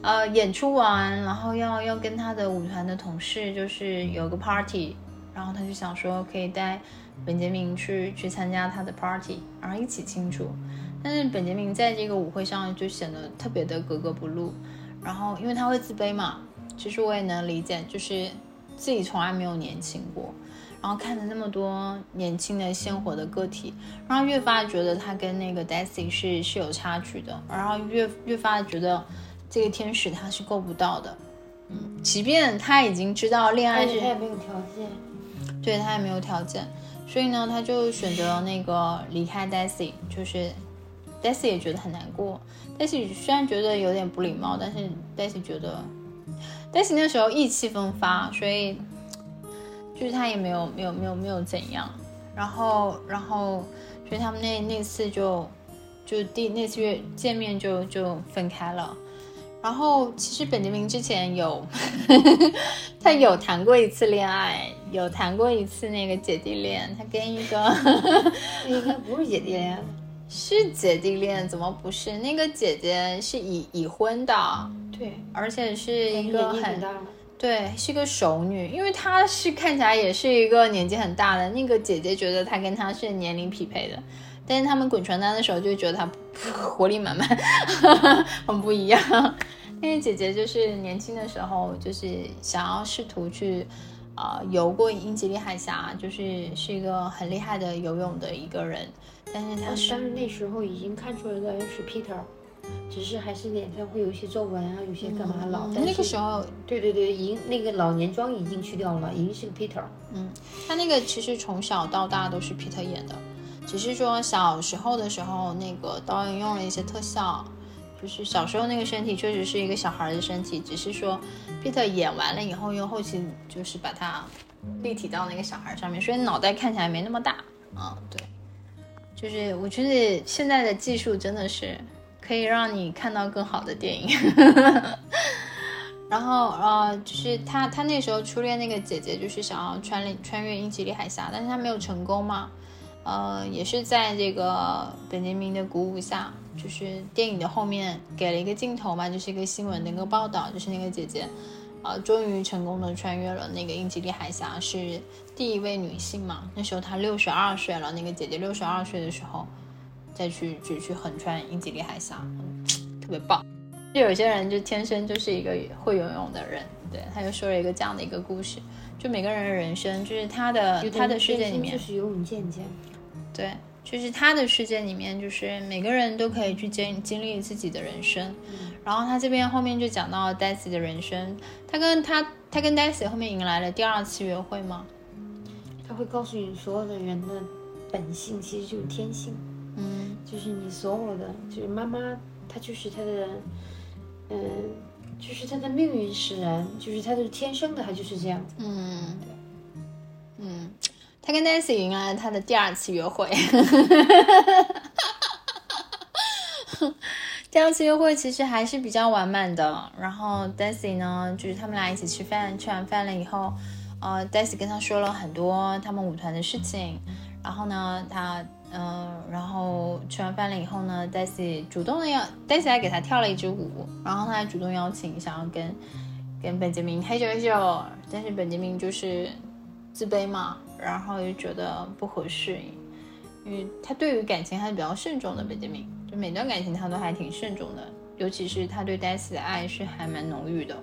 呃演出完，然后要要跟他的舞团的同事就是有个 party，然后他就想说可以带本杰明去去参加他的 party，然后一起庆祝。但是本杰明在这个舞会上就显得特别的格格不入，然后因为他会自卑嘛。其实我也能理解，就是自己从来没有年轻过，然后看着那么多年轻的鲜活的个体，然后越发觉得他跟那个 Daisy 是是有差距的，然后越越发觉得这个天使他是够不到的，嗯，即便他已经知道恋爱是，他也没有条件，对他也没有条件，所以呢，他就选择了那个离开 Daisy，就是 Daisy 也觉得很难过，Daisy 虽然觉得有点不礼貌，但是 Daisy 觉得。但是那时候意气风发，所以就是他也没有没有没有没有怎样，然后然后所以他们那那次就就第那次约见面就就分开了。然后其实本杰明之前有 他有谈过一次恋爱，有谈过一次那个姐弟恋，他跟一个 应该不是姐弟恋。是姐弟恋，怎么不是？那个姐姐是已已婚的，对，而且是一个很大对，是个熟女，因为她是看起来也是一个年纪很大的。那个姐姐觉得她跟她是年龄匹配的，但是他们滚床单的时候就觉得她 活力满满，很不一样。那个姐姐就是年轻的时候就是想要试图去啊游过英吉利海峡，就是是一个很厉害的游泳的一个人。但是她是，但是那时候已经看出来的是 Peter，只是还是脸上会有一些皱纹啊，有些干嘛老。那个时候，对对对，已经那个老年妆已经去掉了，已经是个 Peter。嗯，他那个其实从小到大都是 Peter 演的，只是说小时候的时候那个导演用了一些特效，就是小时候那个身体确实是一个小孩的身体，只是说 Peter 演完了以后，用后期就是把它立体到那个小孩上面，所以脑袋看起来没那么大。嗯，对。就是我觉得现在的技术真的是可以让你看到更好的电影。然后呃，就是他他那时候初恋那个姐姐就是想要穿穿越英吉利海峡，但是他没有成功嘛。呃，也是在这个本杰明的鼓舞下，就是电影的后面给了一个镜头嘛，就是一个新闻的一个报道，就是那个姐姐。啊，终于成功的穿越了那个英吉利海峡，是第一位女性嘛？那时候她六十二岁了，那个姐姐六十二岁的时候，再去去去横穿英吉利海峡，特别棒。就有些人就天生就是一个会游泳的人，对，他就说了一个这样的一个故事，就每个人的人生，就是他的他的世界里面就是游泳健将，对。就是他的世界里面，就是每个人都可以去经经历自己的人生。然后他这边后面就讲到 Daisy 的人生，他跟他他跟 Daisy 后面迎来了第二次约会吗？他会告诉你所有的人的本性其实就是天性，嗯，就是你所有的，就是妈妈，她就是她的，嗯，就是她的命运使然，就是她的天生的，她就是这样子，嗯，嗯。他跟 Nancy 迎来了他的第二次约会，第二次约会其实还是比较完满的。然后 Daisy 呢，就是他们俩一起吃饭，吃完饭了以后，呃，Daisy 跟他说了很多他们舞团的事情。然后呢，他，嗯，然后吃完饭了以后呢，Daisy 主动的要 Daisy 还给他跳了一支舞，然后他还主动邀请想要跟跟本杰明嘿咻嘿咻，但是本杰明就是自卑嘛。然后又觉得不合适，因为他对于感情还是比较慎重的。本杰明就每段感情他都还挺慎重的，尤其是他对 Daisy 的爱是还蛮浓郁的。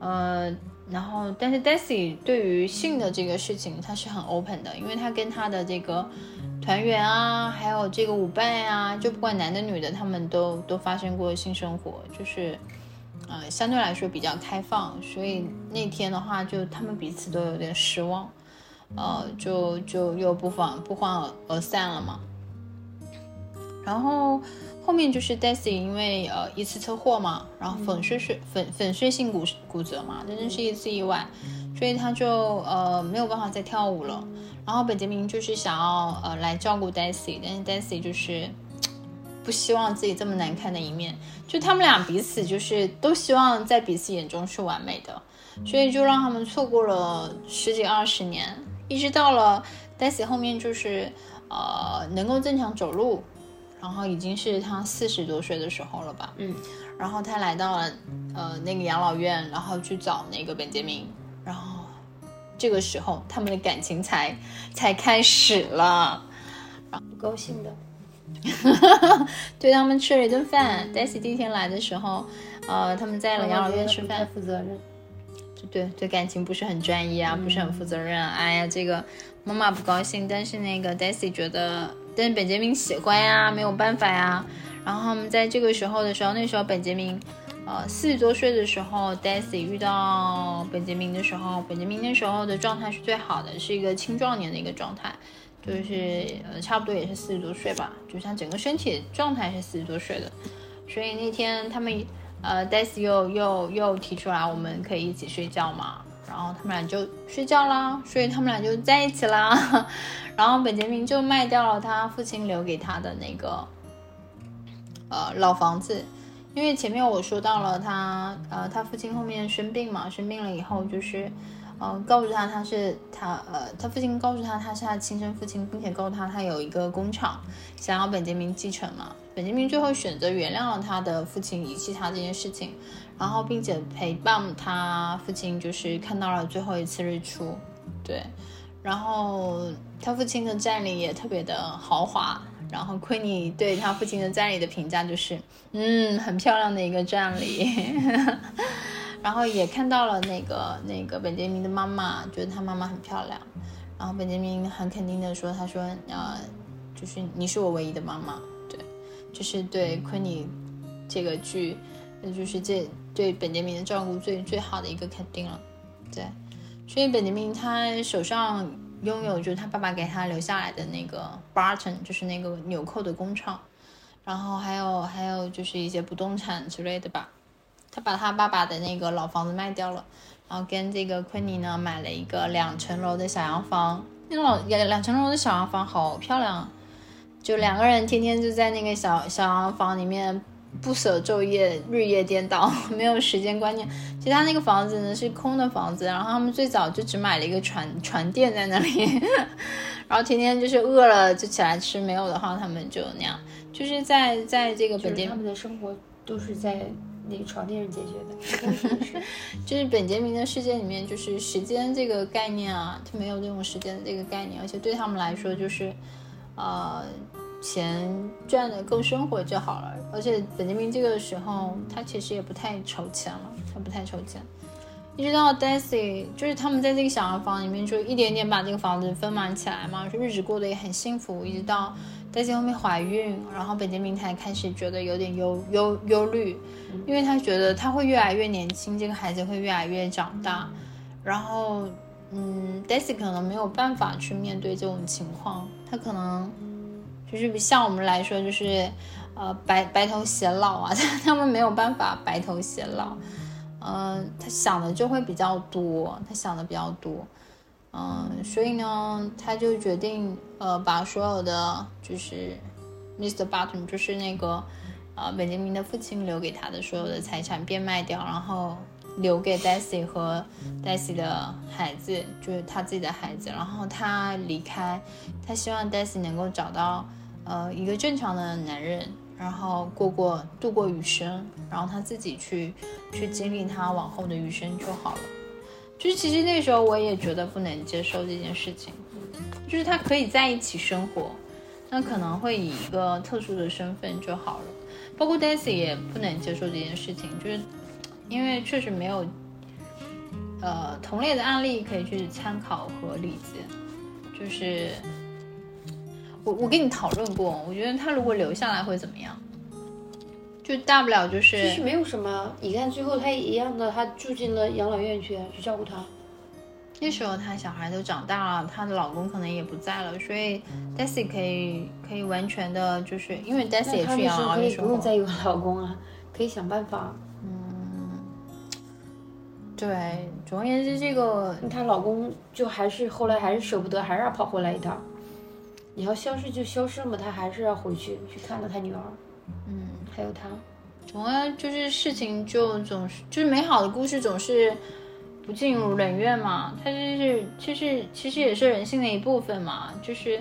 呃，然后但是 Daisy 对于性的这个事情他是很 open 的，因为他跟他的这个团员啊，还有这个舞伴啊，就不管男的女的，他们都都发生过性生活，就是呃相对来说比较开放，所以那天的话就他们彼此都有点失望。呃，就就又不欢不欢而而散了嘛。然后后面就是 Daisy 因为呃一次车祸嘛，然后粉碎碎粉粉碎性骨骨折嘛，这真是一次意外，所以他就呃没有办法再跳舞了。然后本杰明就是想要呃来照顾 Daisy，但是 Daisy 就是不希望自己这么难看的一面。就他们俩彼此就是都希望在彼此眼中是完美的，所以就让他们错过了十几二十年，一直到了 Daisy 后面就是呃能够正常走路，然后已经是他四十多岁的时候了吧。嗯，然后他来到了呃那个养老院，然后去找那个本杰明，然后。这个时候，他们的感情才才开始了，不高兴的，对他们吃了一顿饭。Daisy 第一天来的时候，呃，他们在了养老院吃饭，负责任，对对，感情不是很专一啊，不是很负责任。哎呀，这个妈妈不高兴，但是那个 Daisy 觉得，但是本杰明喜欢呀，没有办法呀。然后他们在这个时候的时候，那时候本杰明。呃，四十多岁的时候，Daisy 遇到本杰明的时候，本杰明那时候的状态是最好的，是一个青壮年的一个状态，就是呃，差不多也是四十多岁吧，就是他整个身体状态是四十多岁的。所以那天他们呃，Daisy 又又又提出来，我们可以一起睡觉嘛，然后他们俩就睡觉啦，所以他们俩就在一起啦。然后本杰明就卖掉了他父亲留给他的那个呃老房子。因为前面我说到了他，呃，他父亲后面生病嘛，生病了以后就是，呃，告诉他他是他，呃，他父亲告诉他他是他亲生父亲，并且告诉他他有一个工厂，想要本杰明继承嘛。本杰明最后选择原谅了他的父亲遗弃他这件事情，然后并且陪伴他父亲就是看到了最后一次日出，对，然后他父亲的葬礼也特别的豪华。然后奎尼对他父亲的葬礼的评价就是，嗯，很漂亮的一个葬礼。然后也看到了那个那个本杰明的妈妈，觉得他妈妈很漂亮。然后本杰明很肯定的说，他说，呃，就是你是我唯一的妈妈。对，就是对奎尼这个剧，那就是这对本杰明的照顾最最好的一个肯定了。对，所以本杰明他手上。拥有就是他爸爸给他留下来的那个 Barton，就是那个纽扣的工厂，然后还有还有就是一些不动产之类的吧。他把他爸爸的那个老房子卖掉了，然后跟这个昆尼呢买了一个两层楼的小洋房。那个老两两层楼的小洋房好漂亮，就两个人天天就在那个小小洋房里面。不舍昼夜，日夜颠倒，没有时间观念。其实他那个房子呢是空的房子，然后他们最早就只买了一个船船垫在那里，然后天天就是饿了就起来吃，没有的话他们就那样，就是在在这个本杰他们的生活都是在那个床垫上解决的。就是本杰明的世界里面，就是时间这个概念啊，他没有那种时间的这个概念，而且对他们来说就是，呃。钱赚的够生活就好了，而且本杰明这个时候他其实也不太愁钱了，他不太愁钱。一直到 Daisy，就是他们在这个小洋房里面就一点点把这个房子分满起来嘛，就日子过得也很幸福。一直到 Daisy 后面怀孕，然后本杰明才开始觉得有点忧忧忧虑，因为他觉得他会越来越年轻，这个孩子会越来越长大，然后嗯，Daisy 可能没有办法去面对这种情况，他可能。就是像我们来说，就是，呃，白白头偕老啊，他们没有办法白头偕老，嗯，他想的就会比较多，他想的比较多，嗯，所以呢，他就决定，呃，把所有的就是 Mr. Button，就是那个，呃，本杰明的父亲留给他的所有的财产变卖掉，然后。留给 Daisy 和 Daisy 的孩子，就是他自己的孩子。然后他离开，他希望 Daisy 能够找到呃一个正常的男人，然后过过度过余生，然后他自己去去经历他往后的余生就好了。就是其实那时候我也觉得不能接受这件事情，就是他可以在一起生活，那可能会以一个特殊的身份就好了。包括 Daisy 也不能接受这件事情，就是。因为确实没有，呃，同类的案例可以去参考和理解。就是我我跟你讨论过，我觉得他如果留下来会怎么样？就大不了就是，其实没有什么。你看最后他一样的，他住进了养老院去去照顾他。那时候他小孩都长大了，她的老公可能也不在了，所以 Daisy 可以可以完全的，就是因为 Daisy 也去养老院不用再有老公啊，可以想办法。嗯对，总而言之，这个她老公就还是后来还是舍不得，还是要跑回来一趟。你要消失就消失嘛，他还是要回去去看到他女儿。嗯，还有他，总而就是事情就总是就是美好的故事总是不尽如人愿嘛，他就是其实其实也是人性的一部分嘛，就是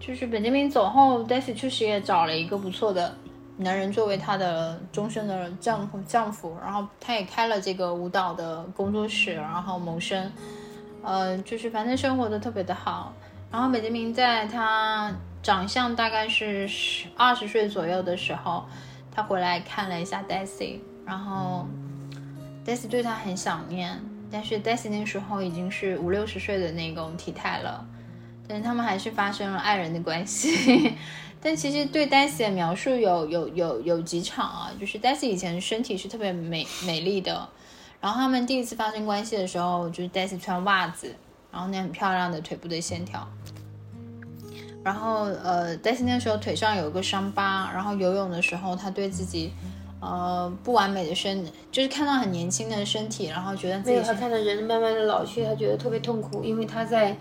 就是本杰明走后，Daisy 确实也找了一个不错的男人作为她的终身的丈夫丈夫，然后她也开了这个舞蹈的工作室，然后谋生，呃，就是反正生活的特别的好。然后美杰明在他长相大概是十二十岁左右的时候，他回来看了一下 Daisy，然后 Daisy 对他很想念，但是 Daisy 那时候已经是五六十岁的那种体态了，但是他们还是发生了爱人的关系。但其实对 Daisy 的描述有有有有几场啊，就是 Daisy 以前身体是特别美美丽的，然后他们第一次发生关系的时候，就是 Daisy 穿袜子。然后那很漂亮的腿部的线条，然后呃，Daisy 那时候腿上有一个伤疤，然后游泳的时候，她对自己呃不完美的身，就是看到很年轻的身体，然后觉得自己她看到人慢慢的老去，她觉得特别痛苦，因为她在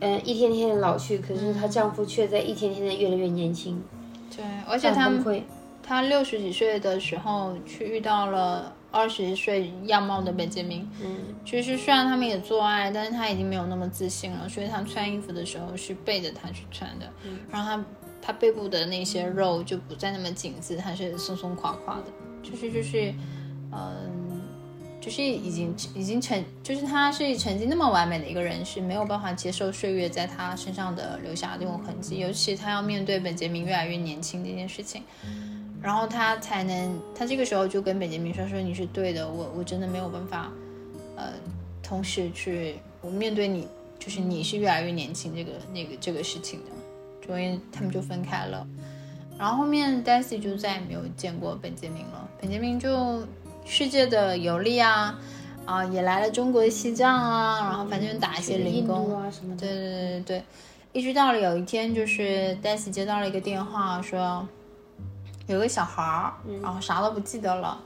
嗯一天天的老去，可是她丈夫却在一天天的越来越年轻。对，而且他他六十几岁的时候去遇到了。二十岁样貌的本杰明，嗯，其实虽然他们也做爱，但是他已经没有那么自信了，所以他穿衣服的时候是背着他去穿的，嗯，然后他他背部的那些肉就不再那么紧致，他是松松垮垮的，就是就是，嗯，就是已经已经成，就是他是曾经那么完美的一个人，是没有办法接受岁月在他身上的留下这种痕迹，尤其他要面对本杰明越来越年轻这件事情。然后他才能，他这个时候就跟本杰明说：“说你是对的，我我真的没有办法，呃，同时去我面对你，就是你是越来越年轻这个那个这个事情的。”终于他们就分开了。然后后面 Daisy 就再也没有见过本杰明了。本杰明就世界的游历啊，啊，也来了中国西藏啊，然后反正打一些零工啊什么的。对对对对对，一直到了有一天，就是 Daisy 接到了一个电话，说。有个小孩儿，然后啥都不记得了，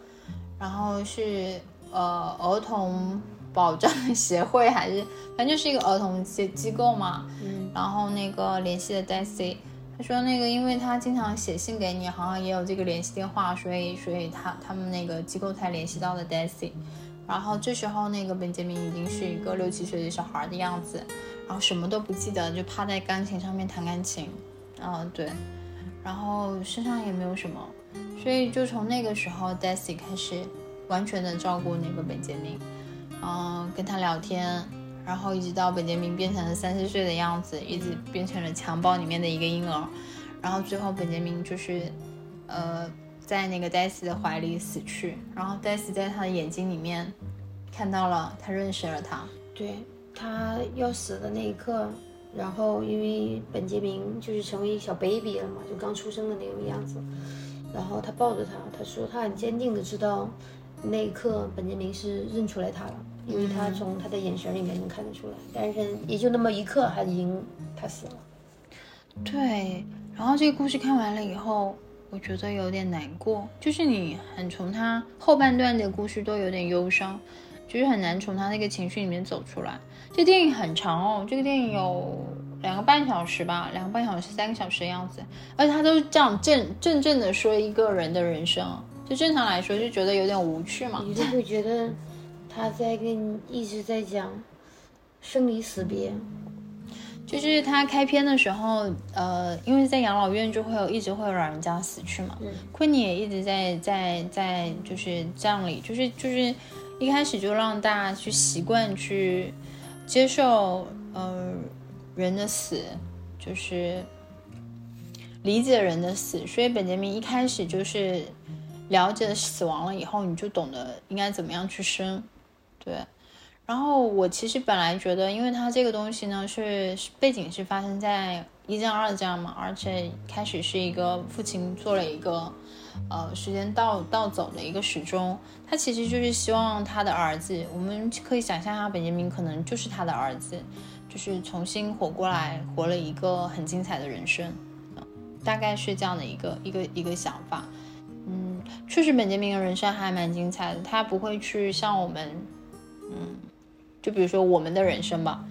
然后是呃儿童保障协会还是反正就是一个儿童机机构嘛，嗯，然后那个联系的 Daisy，他说那个因为他经常写信给你，好像也有这个联系电话，所以所以他他们那个机构才联系到了 Daisy，然后这时候那个本杰明已经是一个六七岁的小孩的样子，然后什么都不记得，就趴在钢琴上面弹钢琴，嗯对。然后身上也没有什么，所以就从那个时候，Daisy 开始完全的照顾那个本杰明，嗯，跟他聊天，然后一直到本杰明变成了三四岁的样子，一直变成了襁褓里面的一个婴儿，然后最后本杰明就是，呃，在那个 Daisy 的怀里死去，然后 Daisy 在他的眼睛里面看到了，他认识了他，对他要死的那一刻。然后，因为本杰明就是成为小 baby 了嘛，就刚出生的那种样子。然后他抱着他，他说他很坚定的知道，那一刻本杰明是认出来他了，因为他从他的眼神里面能看得出来。但是也就那么一刻，他已经他死了。对。然后这个故事看完了以后，我觉得有点难过，就是你很从他后半段的故事都有点忧伤，就是很难从他那个情绪里面走出来。这电影很长哦，这个电影有两个半小时吧，两个半小时三个小时的样子，而且他都这样正正正的说一个人的人生，就正常来说就觉得有点无趣嘛。你就会觉得他在跟一直在讲生离死别，就是他开篇的时候，呃，因为在养老院就会有一直会有老人家死去嘛，昆尼也一直在在在就是葬礼，就是就是一开始就让大家去习惯去。接受，呃，人的死，就是理解人的死。所以本杰明一开始就是了解死亡了以后，你就懂得应该怎么样去生，对。然后我其实本来觉得，因为他这个东西呢是背景是发生在一战、二战嘛，而且开始是一个父亲做了一个。呃，时间倒倒走的一个时钟，他其实就是希望他的儿子，我们可以想象一下，本杰明可能就是他的儿子，就是重新活过来，活了一个很精彩的人生，大概是这样的一个一个一个想法。嗯，确实，本杰明的人生还蛮精彩的，他不会去像我们，嗯，就比如说我们的人生吧，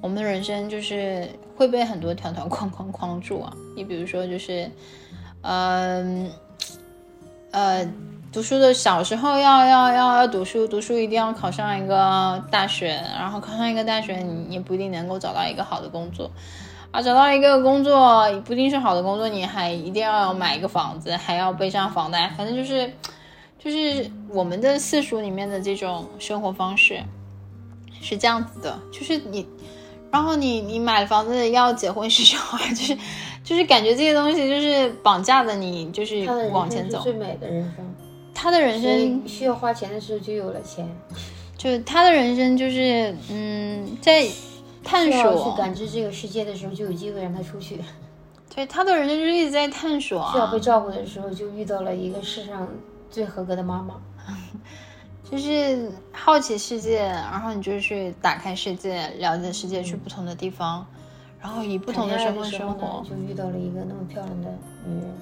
我们的人生就是会被很多条条框框框住啊。你比如说，就是，嗯。呃读书的小时候要要要要读书，读书一定要考上一个大学，然后考上一个大学，你也不一定能够找到一个好的工作。啊，找到一个工作不一定是好的工作，你还一定要买一个房子，还要背上房贷，反正就是，就是我们的私塾里面的这种生活方式是这样子的，就是你，然后你你买房子要结婚生小孩，就是就是感觉这些东西就是绑架的你，就是往前走。最美的人生，他的人生需要花钱的时候就有了钱，就他的人生就是嗯在。探索去感知这个世界的时候，就有机会让他出去。对，他的人生就是一直在探索。需要被照顾的时候，就遇到了一个世上最合格的妈妈。就是好奇世界，然后你就去打开世界，了解世界，去不同的地方，然后以不同的身份生活。就遇到了一个那么漂亮的女人。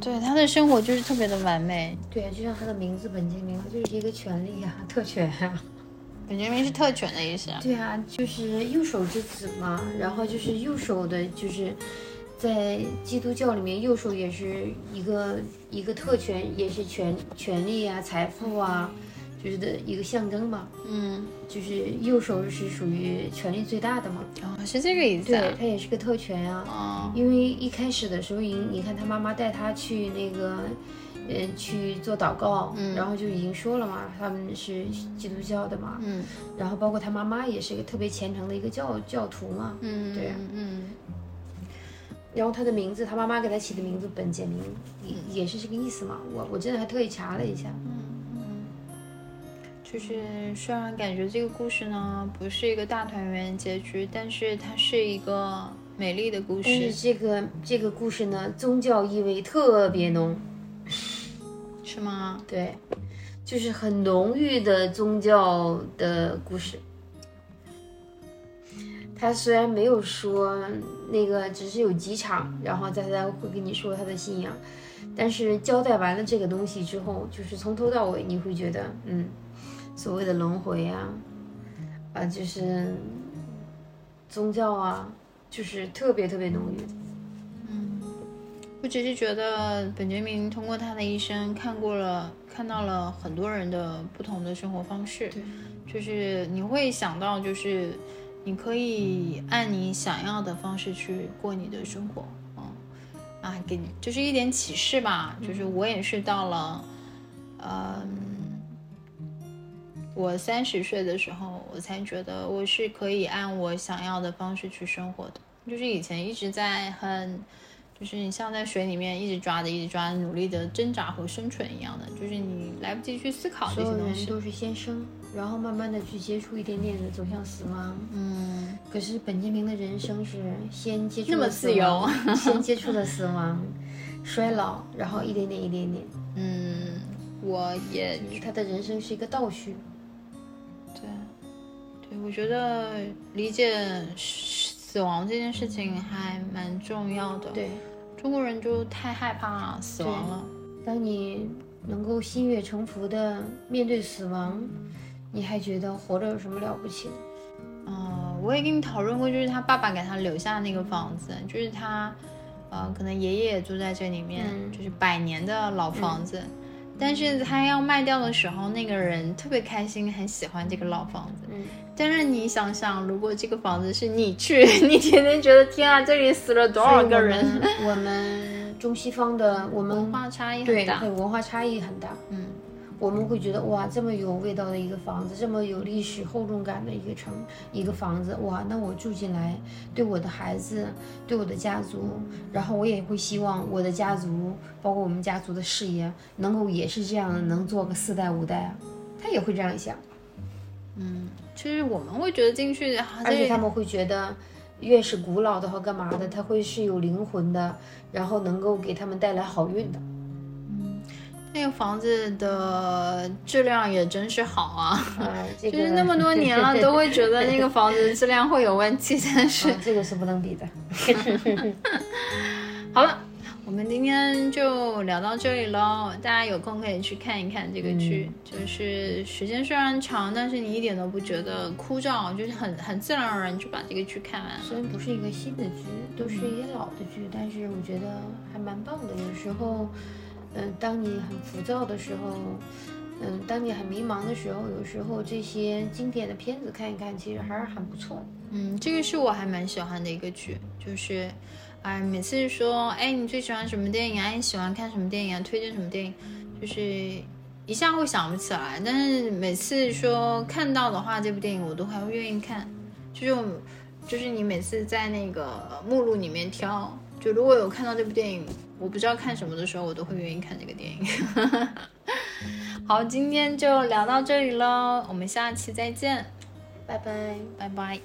对，她的生活就是特别的完美。对，就像她的名字本杰明，就是一个权利啊，特权啊。本杰明是特权的意思。对啊，就是右手之子嘛。然后就是右手的，就是在基督教里面，右手也是一个一个特权，也是权权利啊、财富啊，就是的一个象征嘛。嗯，就是右手是属于权力最大的嘛。哦，是这个意思。对，他也是个特权啊。哦。因为一开始的时候，你你看他妈妈带他去那个。嗯，去做祷告，然后就已经说了嘛，他们是基督教的嘛，嗯，然后包括他妈妈也是一个特别虔诚的一个教教徒嘛，嗯，对，嗯，然后他的名字，他妈妈给他起的名字本杰明也也是这个意思嘛，我我真的还特意查了一下，嗯嗯，就是虽然感觉这个故事呢不是一个大团圆结局，但是它是一个美丽的故事，但是这个这个故事呢宗教意味特别浓。是吗？对，就是很浓郁的宗教的故事。他虽然没有说那个，只是有几场，然后再再会跟你说他的信仰，但是交代完了这个东西之后，就是从头到尾你会觉得，嗯，所谓的轮回啊，啊，就是宗教啊，就是特别特别浓郁。嗯我只是觉得本杰明通过他的一生看过了，看到了很多人的不同的生活方式。对，就是你会想到，就是你可以按你想要的方式去过你的生活。嗯，啊，给就是一点启示吧。就是我也是到了，嗯，我三十岁的时候，我才觉得我是可以按我想要的方式去生活的。就是以前一直在很。就是你像在水里面一直抓着，一直抓，努力的挣扎和生存一样的，就是你来不及去思考这些东西。都是先生，然后慢慢的去接触，一点点的走向死亡。嗯。可是本杰明的人生是先接触那么自由，先接触了死亡，衰老，然后一点点一点点。嗯，我也。他的人生是一个倒叙。对，对，我觉得理解死亡这件事情还蛮重要的。对。中国人就太害怕死亡了。当你能够心悦诚服的面对死亡，你还觉得活着有什么了不起的？呃，我也跟你讨论过，就是他爸爸给他留下那个房子，就是他，呃，可能爷爷也住在这里面，就是百年的老房子。但是他要卖掉的时候，那个人特别开心，很喜欢这个老房子。嗯。但是你想想，如果这个房子是你去，你天天觉得天啊，这里死了多少个人？我们中西方的我们文化差异很大，对文化差异很大。嗯，我们会觉得哇，这么有味道的一个房子，这么有历史厚重感的一个城，一个房子，哇，那我住进来，对我的孩子，对我的家族，然后我也会希望我的家族，包括我们家族的事业，能够也是这样，能做个四代五代啊，他也会这样想。嗯。其实我们会觉得进去，而且他们会觉得，越是古老的和干嘛的，它会是有灵魂的，然后能够给他们带来好运的。嗯，那个房子的质量也真是好啊，就是那么多年了，都会觉得那个房子质量会有问题，但是这个是不能比的。好了。我们今天就聊到这里喽，大家有空可以去看一看这个剧，就是时间虽然长，但是你一点都不觉得枯燥，就是很很自然而然就把这个剧看完了。虽然不是一个新的剧，都是一些老的剧，但是我觉得还蛮棒的。有时候，嗯，嗯当你很浮躁的时候，嗯，当你很迷茫的时候，有时候这些经典的片子看一看，其实还是很不错。嗯，这个是我还蛮喜欢的一个剧，就是，哎，每次说，哎，你最喜欢什么电影啊？你喜欢看什么电影啊？推荐什么电影？就是一下会想不起来，但是每次说看到的话，这部电影我都还会愿意看。就是就是你每次在那个目录里面挑，就如果有看到这部电影，我不知道看什么的时候，我都会愿意看这个电影。好，今天就聊到这里喽，我们下期再见，拜拜。拜拜。